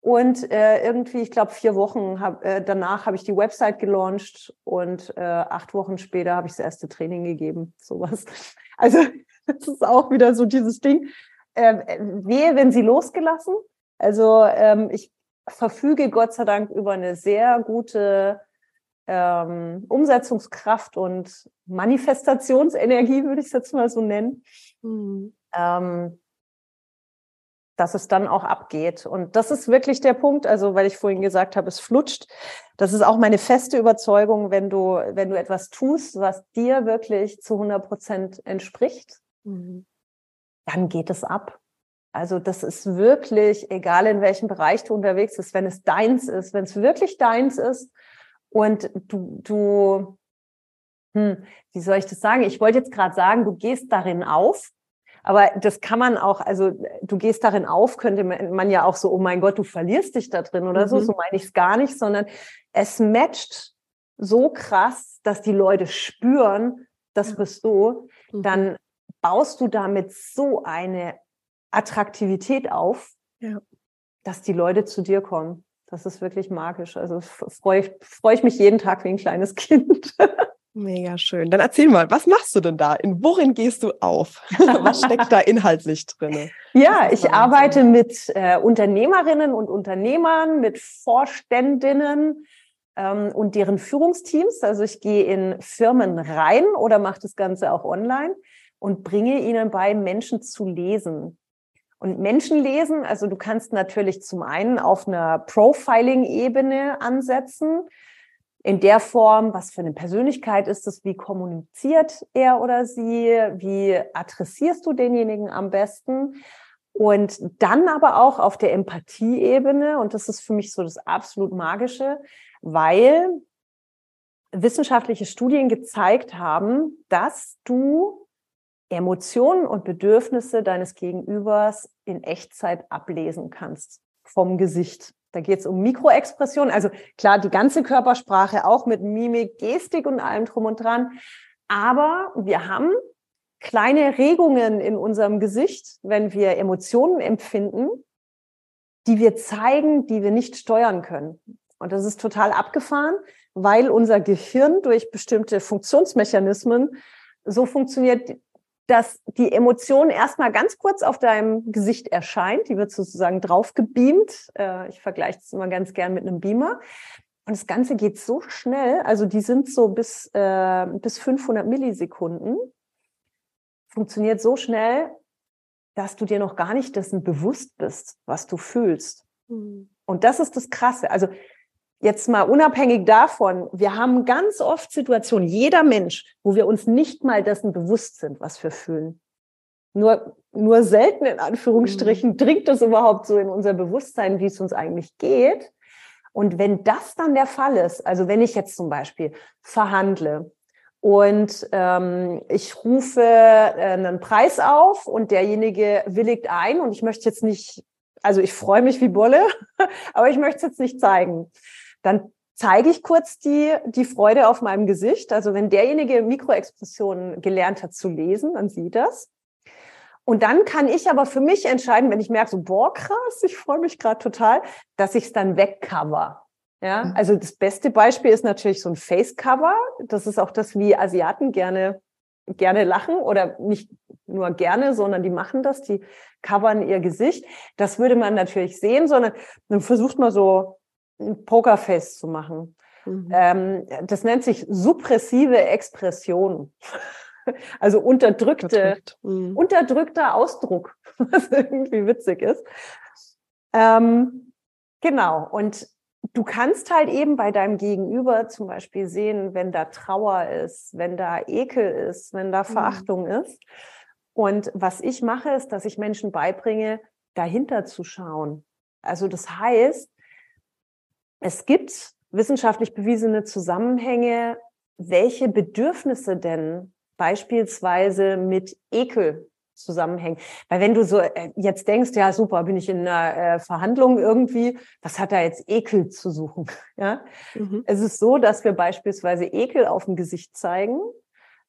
[SPEAKER 2] Und äh, irgendwie, ich glaube, vier Wochen hab, äh, danach habe ich die Website gelauncht und äh, acht Wochen später habe ich das erste Training gegeben. Sowas. Also das ist auch wieder so dieses Ding. Äh, wehe, wenn sie losgelassen. Also ähm, ich verfüge Gott sei Dank über eine sehr gute ähm, Umsetzungskraft und Manifestationsenergie, würde ich es jetzt mal so nennen. Mhm. Ähm, dass es dann auch abgeht. Und das ist wirklich der Punkt, also weil ich vorhin gesagt habe, es flutscht. Das ist auch meine feste Überzeugung, wenn du, wenn du etwas tust, was dir wirklich zu 100 Prozent entspricht, mhm. dann geht es ab. Also das ist wirklich, egal in welchem Bereich du unterwegs bist, wenn es deins ist, wenn es wirklich deins ist und du, du, hm, wie soll ich das sagen? Ich wollte jetzt gerade sagen, du gehst darin auf, aber das kann man auch, also du gehst darin auf, könnte man ja auch so, oh mein Gott, du verlierst dich da drin oder mhm. so. So meine ich es gar nicht, sondern es matcht so krass, dass die Leute spüren, das bist du. Mhm. Dann baust du damit so eine Attraktivität auf, ja. dass die Leute zu dir kommen. Das ist wirklich magisch. Also freue freu ich mich jeden Tag wie ein kleines Kind.
[SPEAKER 1] Mega schön. Dann erzähl mal, was machst du denn da? In worin gehst du auf? was steckt da inhaltlich drin?
[SPEAKER 2] Ja, ich arbeite mit äh, Unternehmerinnen und Unternehmern, mit Vorständinnen ähm, und deren Führungsteams. Also ich gehe in Firmen rein oder mache das Ganze auch online und bringe ihnen bei, Menschen zu lesen. Und Menschen lesen, also du kannst natürlich zum einen auf einer Profiling-Ebene ansetzen, in der Form, was für eine Persönlichkeit ist es, wie kommuniziert er oder sie, wie adressierst du denjenigen am besten. Und dann aber auch auf der Empathieebene, und das ist für mich so das absolut Magische, weil wissenschaftliche Studien gezeigt haben, dass du Emotionen und Bedürfnisse deines Gegenübers in Echtzeit ablesen kannst vom Gesicht. Da geht es um Mikroexpression, also klar, die ganze Körpersprache auch mit Mimik, Gestik und allem drum und dran. Aber wir haben kleine Regungen in unserem Gesicht, wenn wir Emotionen empfinden, die wir zeigen, die wir nicht steuern können. Und das ist total abgefahren, weil unser Gehirn durch bestimmte Funktionsmechanismen so funktioniert, dass die Emotion erstmal ganz kurz auf deinem Gesicht erscheint. Die wird sozusagen drauf gebeamt. Äh, ich vergleiche das immer ganz gern mit einem Beamer. Und das Ganze geht so schnell. Also die sind so bis, äh, bis 500 Millisekunden. Funktioniert so schnell, dass du dir noch gar nicht dessen bewusst bist, was du fühlst. Mhm. Und das ist das Krasse. Also jetzt mal unabhängig davon, wir haben ganz oft Situationen, jeder Mensch, wo wir uns nicht mal dessen bewusst sind, was wir fühlen. Nur, nur selten in Anführungsstrichen mhm. dringt das überhaupt so in unser Bewusstsein, wie es uns eigentlich geht. Und wenn das dann der Fall ist, also wenn ich jetzt zum Beispiel verhandle und ähm, ich rufe äh, einen Preis auf und derjenige willigt ein und ich möchte jetzt nicht, also ich freue mich wie Bolle, aber ich möchte es jetzt nicht zeigen dann zeige ich kurz die, die Freude auf meinem Gesicht. Also wenn derjenige Mikroexpressionen gelernt hat zu lesen, dann sieht das. Und dann kann ich aber für mich entscheiden, wenn ich merke, so, boah, krass, ich freue mich gerade total, dass ich es dann wegcover. Ja, mhm. also das beste Beispiel ist natürlich so ein Face-Cover. Das ist auch das, wie Asiaten gerne, gerne lachen oder nicht nur gerne, sondern die machen das, die covern ihr Gesicht. Das würde man natürlich sehen, sondern dann versucht man so ein Pokerface zu machen. Mhm. Ähm, das nennt sich suppressive Expression. Also unterdrückte, mhm. unterdrückter Ausdruck, was irgendwie witzig ist. Ähm, genau. Und du kannst halt eben bei deinem Gegenüber zum Beispiel sehen, wenn da Trauer ist, wenn da Ekel ist, wenn da mhm. Verachtung mhm. ist. Und was ich mache, ist, dass ich Menschen beibringe, dahinter zu schauen. Also das heißt, es gibt wissenschaftlich bewiesene Zusammenhänge, welche Bedürfnisse denn beispielsweise mit Ekel zusammenhängen. Weil wenn du so äh, jetzt denkst, ja super, bin ich in einer äh, Verhandlung irgendwie, was hat da jetzt Ekel zu suchen? Ja, mhm. es ist so, dass wir beispielsweise Ekel auf dem Gesicht zeigen,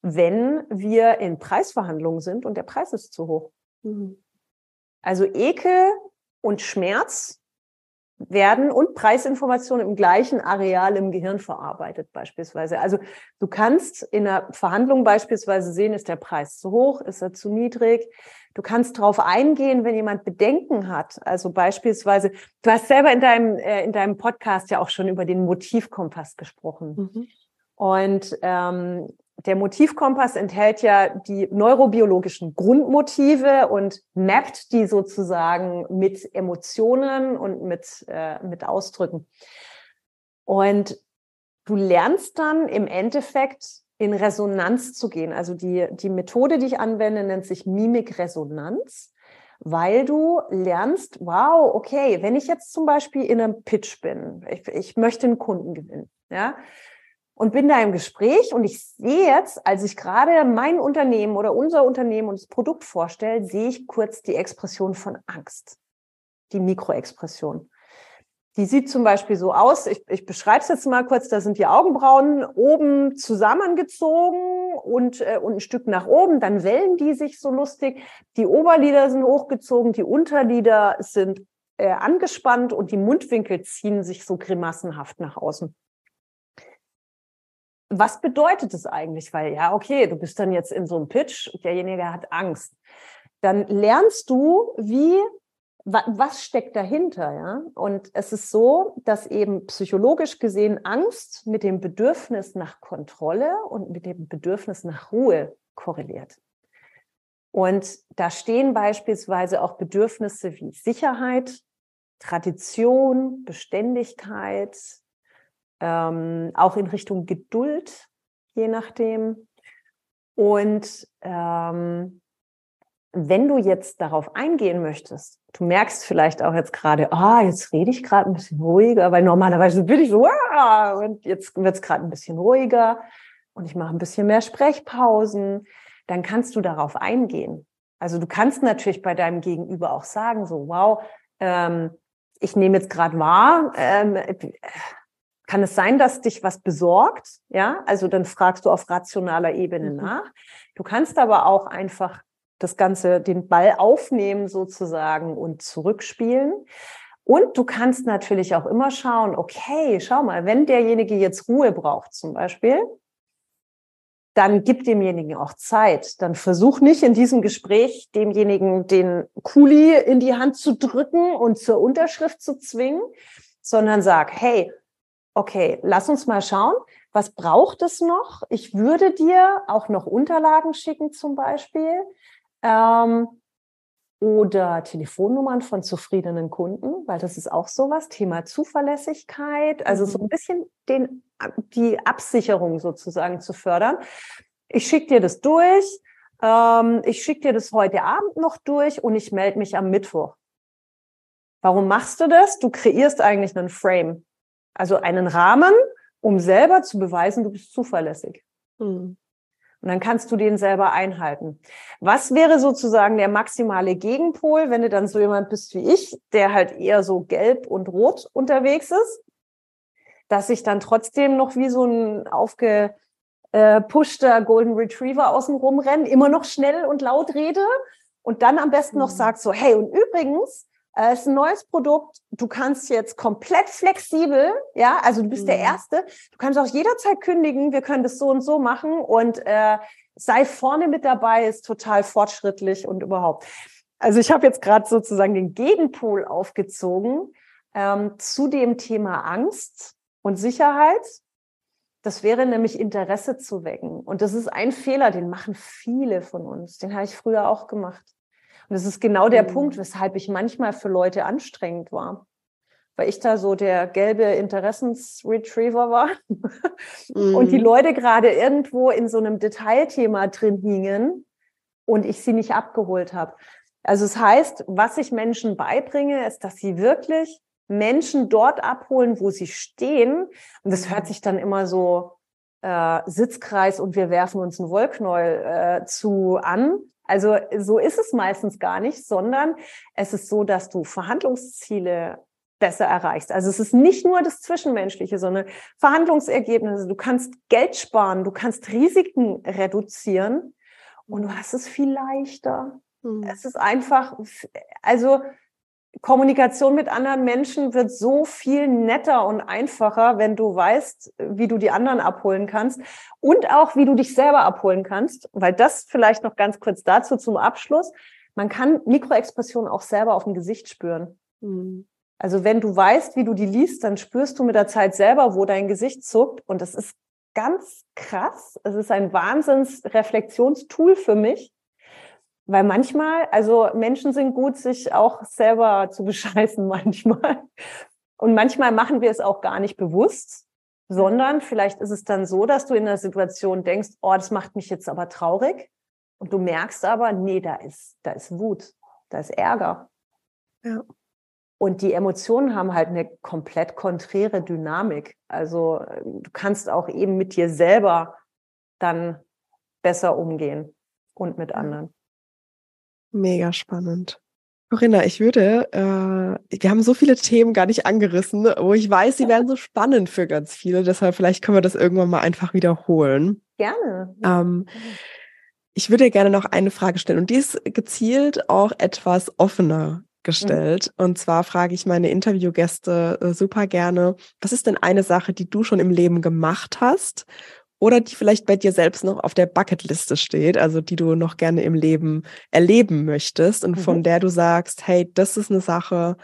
[SPEAKER 2] wenn wir in Preisverhandlungen sind und der Preis ist zu hoch. Mhm. Also Ekel und Schmerz werden und Preisinformationen im gleichen Areal im Gehirn verarbeitet beispielsweise. Also du kannst in einer Verhandlung beispielsweise sehen, ist der Preis zu hoch, ist er zu niedrig. Du kannst darauf eingehen, wenn jemand Bedenken hat. Also beispielsweise, du hast selber in deinem, äh, in deinem Podcast ja auch schon über den Motivkompass gesprochen. Mhm. Und ähm, der Motivkompass enthält ja die neurobiologischen Grundmotive und mappt die sozusagen mit Emotionen und mit, äh, mit Ausdrücken. Und du lernst dann im Endeffekt in Resonanz zu gehen. Also die, die Methode, die ich anwende, nennt sich Mimikresonanz, weil du lernst, wow, okay, wenn ich jetzt zum Beispiel in einem Pitch bin, ich, ich möchte einen Kunden gewinnen, ja, und bin da im Gespräch und ich sehe jetzt, als ich gerade mein Unternehmen oder unser Unternehmen und das Produkt vorstelle, sehe ich kurz die Expression von Angst, die Mikroexpression. Die sieht zum Beispiel so aus, ich, ich beschreibe es jetzt mal kurz, da sind die Augenbrauen oben zusammengezogen und, äh, und ein Stück nach oben, dann wellen die sich so lustig, die Oberlider sind hochgezogen, die Unterlider sind äh, angespannt und die Mundwinkel ziehen sich so grimassenhaft nach außen was bedeutet es eigentlich? Weil ja, okay, du bist dann jetzt in so einem Pitch, derjenige hat Angst. Dann lernst du, wie, was steckt dahinter, ja? Und es ist so, dass eben psychologisch gesehen Angst mit dem Bedürfnis nach Kontrolle und mit dem Bedürfnis nach Ruhe korreliert. Und da stehen beispielsweise auch Bedürfnisse wie Sicherheit, Tradition, Beständigkeit, ähm, auch in Richtung Geduld, je nachdem. Und ähm, wenn du jetzt darauf eingehen möchtest, du merkst vielleicht auch jetzt gerade, ah, jetzt rede ich gerade ein bisschen ruhiger, weil normalerweise bin ich so, ah, und jetzt wird es gerade ein bisschen ruhiger und ich mache ein bisschen mehr Sprechpausen, dann kannst du darauf eingehen. Also du kannst natürlich bei deinem Gegenüber auch sagen, so, wow, ähm, ich nehme jetzt gerade wahr, ähm, kann es sein, dass dich was besorgt? Ja, also dann fragst du auf rationaler Ebene mhm. nach. Du kannst aber auch einfach das Ganze, den Ball aufnehmen sozusagen und zurückspielen. Und du kannst natürlich auch immer schauen, okay, schau mal, wenn derjenige jetzt Ruhe braucht zum Beispiel, dann gib demjenigen auch Zeit. Dann versuch nicht in diesem Gespräch demjenigen den Kuli in die Hand zu drücken und zur Unterschrift zu zwingen, sondern sag, hey, okay, lass uns mal schauen, was braucht es noch? Ich würde dir auch noch Unterlagen schicken zum Beispiel ähm, oder Telefonnummern von zufriedenen Kunden, weil das ist auch sowas, Thema Zuverlässigkeit, also so ein mhm. bisschen den, die Absicherung sozusagen zu fördern. Ich schicke dir das durch, ähm, ich schicke dir das heute Abend noch durch und ich melde mich am Mittwoch. Warum machst du das? Du kreierst eigentlich einen Frame, also einen Rahmen, um selber zu beweisen, du bist zuverlässig. Mhm. Und dann kannst du den selber einhalten. Was wäre sozusagen der maximale Gegenpol, wenn du dann so jemand bist wie ich, der halt eher so gelb und rot unterwegs ist, dass ich dann trotzdem noch wie so ein aufgepushter Golden Retriever außen rumrenne, immer noch schnell und laut rede und dann am besten noch mhm. sag so, hey, und übrigens, es ist ein neues Produkt. Du kannst jetzt komplett flexibel, ja, also du bist mhm. der Erste. Du kannst auch jederzeit kündigen. Wir können das so und so machen und äh, sei vorne mit dabei, ist total fortschrittlich und überhaupt. Also ich habe jetzt gerade sozusagen den Gegenpol aufgezogen ähm, zu dem Thema Angst und Sicherheit. Das wäre nämlich Interesse zu wecken. Und das ist ein Fehler, den machen viele von uns. Den habe ich früher auch gemacht. Und das ist genau der mhm. Punkt, weshalb ich manchmal für Leute anstrengend war. Weil ich da so der gelbe Interessensretriever war. Mhm. Und die mhm. Leute gerade irgendwo in so einem Detailthema drin hingen und ich sie nicht abgeholt habe. Also es das heißt, was ich Menschen beibringe, ist, dass sie wirklich Menschen dort abholen, wo sie stehen. Und das hört mhm. sich dann immer so äh, Sitzkreis und wir werfen uns ein Wollknäuel äh, zu an. Also so ist es meistens gar nicht, sondern es ist so, dass du Verhandlungsziele besser erreichst. Also es ist nicht nur das Zwischenmenschliche, sondern Verhandlungsergebnisse. Du kannst Geld sparen, du kannst Risiken reduzieren und du hast es viel leichter. Mhm. Es ist einfach, also Kommunikation mit anderen Menschen wird so viel netter und einfacher, wenn du weißt, wie du die anderen abholen kannst und auch, wie du dich selber abholen kannst, weil das vielleicht noch ganz kurz dazu zum Abschluss. Man kann Mikroexpressionen auch selber auf dem Gesicht spüren. Mhm. Also wenn du weißt, wie du die liest, dann spürst du mit der Zeit selber, wo dein Gesicht zuckt und das ist ganz krass. Es ist ein Wahnsinns-Reflexionstool für mich weil manchmal, also Menschen sind gut, sich auch selber zu bescheißen manchmal. Und manchmal machen wir es auch gar nicht bewusst, sondern vielleicht ist es dann so, dass du in der Situation denkst, oh, das macht mich jetzt aber traurig. Und du merkst aber, nee, da ist, da ist Wut, da ist Ärger. Ja. Und die Emotionen haben halt eine komplett konträre Dynamik. Also du kannst auch eben mit dir selber dann besser umgehen und mit anderen.
[SPEAKER 1] Mega spannend. Corinna, ich würde, äh, wir haben so viele Themen gar nicht angerissen, wo ich weiß, sie werden so spannend für ganz viele. Deshalb vielleicht können wir das irgendwann mal einfach wiederholen.
[SPEAKER 2] Gerne.
[SPEAKER 1] Ähm, ich würde gerne noch eine Frage stellen und die ist gezielt auch etwas offener gestellt. Mhm. Und zwar frage ich meine Interviewgäste äh, super gerne, was ist denn eine Sache, die du schon im Leben gemacht hast oder die vielleicht bei dir selbst noch auf der Bucketliste steht, also die du noch gerne im Leben erleben möchtest und mhm. von der du sagst, hey, das ist eine Sache,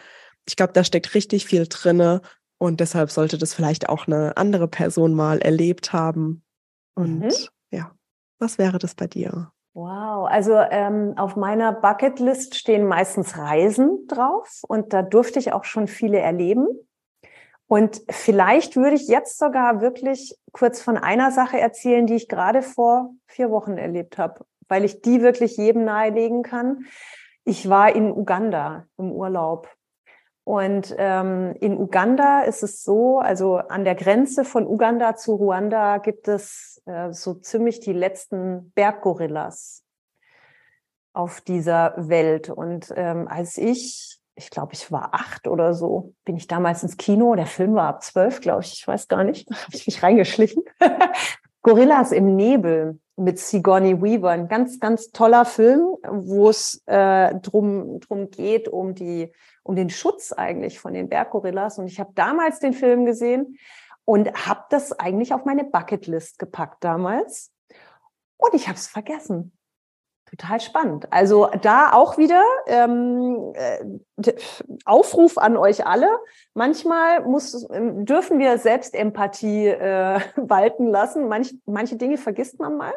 [SPEAKER 1] ich glaube, da steckt richtig viel drinne und deshalb sollte das vielleicht auch eine andere Person mal erlebt haben. Und mhm. ja, was wäre das bei dir?
[SPEAKER 2] Wow, also ähm, auf meiner Bucketlist stehen meistens Reisen drauf und da durfte ich auch schon viele erleben. Und vielleicht würde ich jetzt sogar wirklich kurz von einer Sache erzählen, die ich gerade vor vier Wochen erlebt habe, weil ich die wirklich jedem nahelegen kann. Ich war in Uganda im Urlaub. Und ähm, in Uganda ist es so, also an der Grenze von Uganda zu Ruanda gibt es äh, so ziemlich die letzten Berggorillas auf dieser Welt. Und ähm, als ich, ich glaube, ich war acht oder so, bin ich damals ins Kino. Der Film war ab zwölf, glaube ich, ich weiß gar nicht, habe ich mich reingeschlichen. Gorillas im Nebel mit Sigourney Weaver, ein ganz, ganz toller Film, wo es äh, drum, drum geht, um die, um den Schutz eigentlich von den Berggorillas. Und ich habe damals den Film gesehen und habe das eigentlich auf meine Bucketlist gepackt damals. Und ich habe es vergessen. Total spannend. Also da auch wieder ähm, äh, Aufruf an euch alle. Manchmal muss, ähm, dürfen wir Selbstempathie äh, walten lassen. Manch, manche Dinge vergisst man mal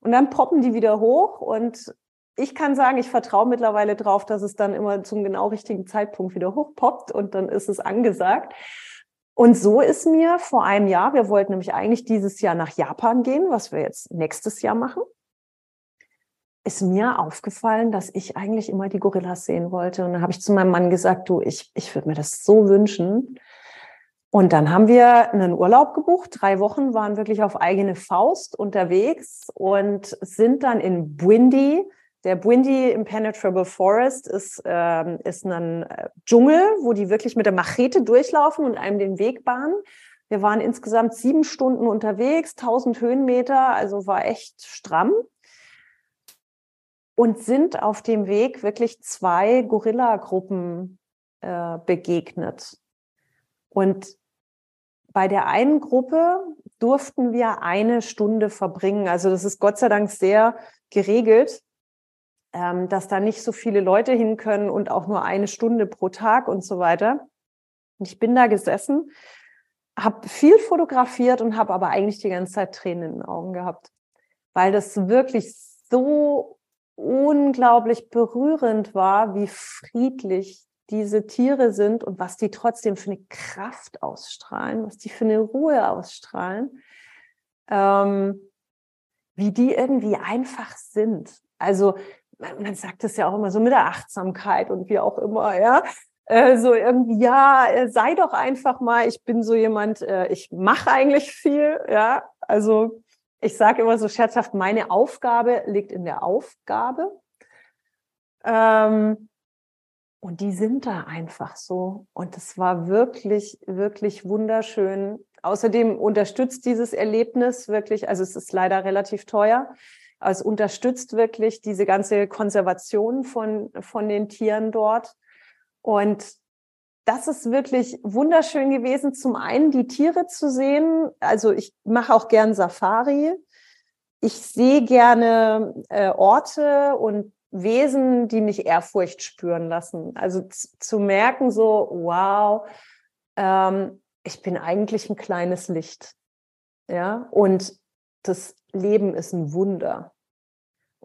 [SPEAKER 2] und dann poppen die wieder hoch. Und ich kann sagen, ich vertraue mittlerweile drauf, dass es dann immer zum genau richtigen Zeitpunkt wieder hochpoppt und dann ist es angesagt. Und so ist mir vor einem Jahr, wir wollten nämlich eigentlich dieses Jahr nach Japan gehen, was wir jetzt nächstes Jahr machen ist mir aufgefallen, dass ich eigentlich immer die Gorillas sehen wollte. Und dann habe ich zu meinem Mann gesagt, du, ich, ich würde mir das so wünschen. Und dann haben wir einen Urlaub gebucht. Drei Wochen waren wirklich auf eigene Faust unterwegs und sind dann in Bwindi. Der Bwindi Impenetrable Forest ist, ähm, ist ein äh, Dschungel, wo die wirklich mit der Machete durchlaufen und einem den Weg bahnen. Wir waren insgesamt sieben Stunden unterwegs, 1000 Höhenmeter, also war echt stramm und sind auf dem Weg wirklich zwei Gorilla-Gruppen äh, begegnet. Und bei der einen Gruppe durften wir eine Stunde verbringen. Also das ist Gott sei Dank sehr geregelt, ähm, dass da nicht so viele Leute hin können und auch nur eine Stunde pro Tag und so weiter. Und ich bin da gesessen, habe viel fotografiert und habe aber eigentlich die ganze Zeit Tränen in den Augen gehabt, weil das wirklich so unglaublich berührend war, wie friedlich diese Tiere sind und was die trotzdem für eine Kraft ausstrahlen, was die für eine Ruhe ausstrahlen, ähm, wie die irgendwie einfach sind. Also man, man sagt es ja auch immer so mit der Achtsamkeit und wie auch immer, ja. Äh, so irgendwie, ja, äh, sei doch einfach mal, ich bin so jemand, äh, ich mache eigentlich viel, ja. Also ich sage immer so scherzhaft, meine Aufgabe liegt in der Aufgabe. Ähm, und die sind da einfach so. Und es war wirklich, wirklich wunderschön. Außerdem unterstützt dieses Erlebnis wirklich, also es ist leider relativ teuer, aber es unterstützt wirklich diese ganze Konservation von, von den Tieren dort. Und das ist wirklich wunderschön gewesen, zum einen die Tiere zu sehen. Also ich mache auch gern Safari. Ich sehe gerne äh, Orte und Wesen, die mich Ehrfurcht spüren lassen. Also zu merken, so, wow, ähm, ich bin eigentlich ein kleines Licht. Ja, und das Leben ist ein Wunder.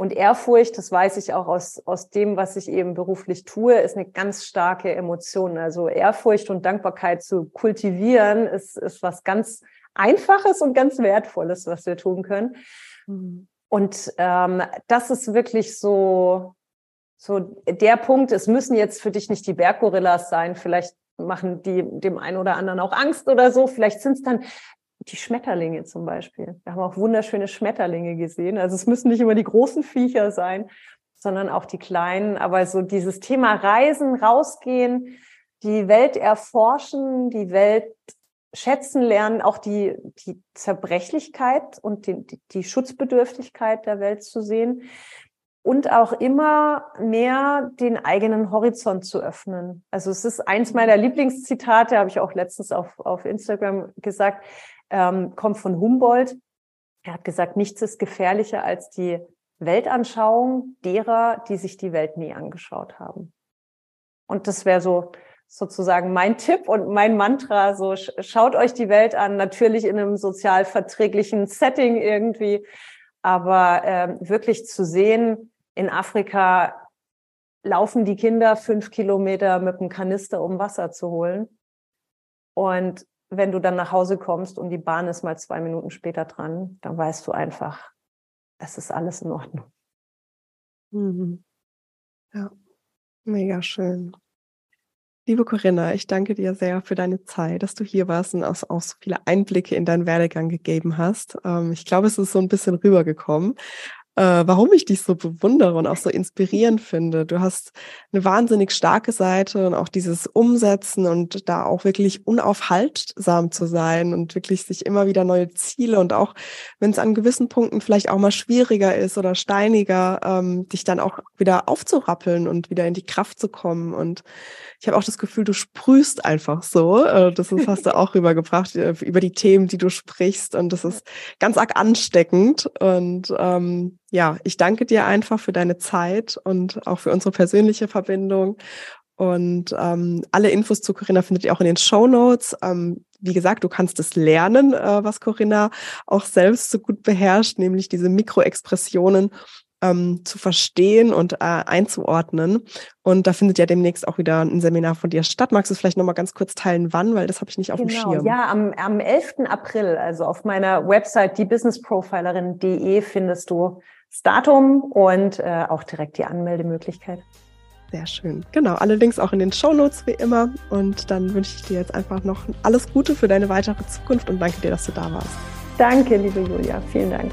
[SPEAKER 2] Und Ehrfurcht, das weiß ich auch aus, aus dem, was ich eben beruflich tue, ist eine ganz starke Emotion. Also Ehrfurcht und Dankbarkeit zu kultivieren, ist, ist was ganz Einfaches und ganz Wertvolles, was wir tun können. Mhm. Und ähm, das ist wirklich so, so der Punkt. Es müssen jetzt für dich nicht die Berggorillas sein. Vielleicht machen die dem einen oder anderen auch Angst oder so. Vielleicht sind es dann die Schmetterlinge zum Beispiel. Wir haben auch wunderschöne Schmetterlinge gesehen. Also es müssen nicht immer die großen Viecher sein, sondern auch die kleinen. Aber so dieses Thema Reisen, rausgehen, die Welt erforschen, die Welt schätzen lernen, auch die, die Zerbrechlichkeit und die, die, die Schutzbedürftigkeit der Welt zu sehen und auch immer mehr den eigenen Horizont zu öffnen. Also es ist eins meiner Lieblingszitate, habe ich auch letztens auf, auf Instagram gesagt ähm, kommt von Humboldt. Er hat gesagt, nichts ist gefährlicher als die Weltanschauung derer, die sich die Welt nie angeschaut haben. Und das wäre so sozusagen mein Tipp und mein Mantra. So schaut euch die Welt an, natürlich in einem sozial verträglichen Setting irgendwie, Aber äh, wirklich zu sehen, in Afrika laufen die Kinder fünf Kilometer mit einem Kanister, um Wasser zu holen. Und wenn du dann nach Hause kommst und die Bahn ist mal zwei Minuten später dran, dann weißt du einfach, es ist alles in Ordnung.
[SPEAKER 1] Mhm. Ja, mega schön. Liebe Corinna, ich danke dir sehr für deine Zeit, dass du hier warst und auch, auch so viele Einblicke in deinen Werdegang gegeben hast. Ähm, ich glaube, es ist so ein bisschen rübergekommen äh, warum ich dich so bewundere und auch so inspirierend finde. Du hast eine wahnsinnig starke Seite und auch dieses Umsetzen und da auch wirklich unaufhaltsam zu sein und wirklich sich immer wieder neue Ziele und auch, wenn es an gewissen Punkten vielleicht auch mal schwieriger ist oder steiniger, ähm, dich dann auch wieder aufzurappeln und wieder in die Kraft zu kommen. Und ich habe auch das Gefühl, du sprühst einfach so. Äh, das ist, hast du auch rübergebracht äh, über die Themen, die du sprichst. Und das ist ganz arg ansteckend. Und ähm, ja, ich danke dir einfach für deine Zeit und auch für unsere persönliche Verbindung. Und ähm, alle Infos zu Corinna findet ihr auch in den Show Notes. Ähm, wie gesagt, du kannst es lernen, äh, was Corinna auch selbst so gut beherrscht, nämlich diese Mikroexpressionen ähm, zu verstehen und äh, einzuordnen. Und da findet ja demnächst auch wieder ein Seminar von dir statt. Magst du es vielleicht nochmal ganz kurz teilen, wann? Weil das habe ich nicht auf genau, dem Schirm.
[SPEAKER 2] Ja, am, am 11. April, also auf meiner Website diebusinessprofilerin.de findest du das Datum und äh, auch direkt die Anmeldemöglichkeit.
[SPEAKER 1] Sehr schön. Genau, alle Links auch in den Show Notes wie immer. Und dann wünsche ich dir jetzt einfach noch alles Gute für deine weitere Zukunft und danke dir, dass du da warst.
[SPEAKER 2] Danke, liebe Julia. Vielen Dank.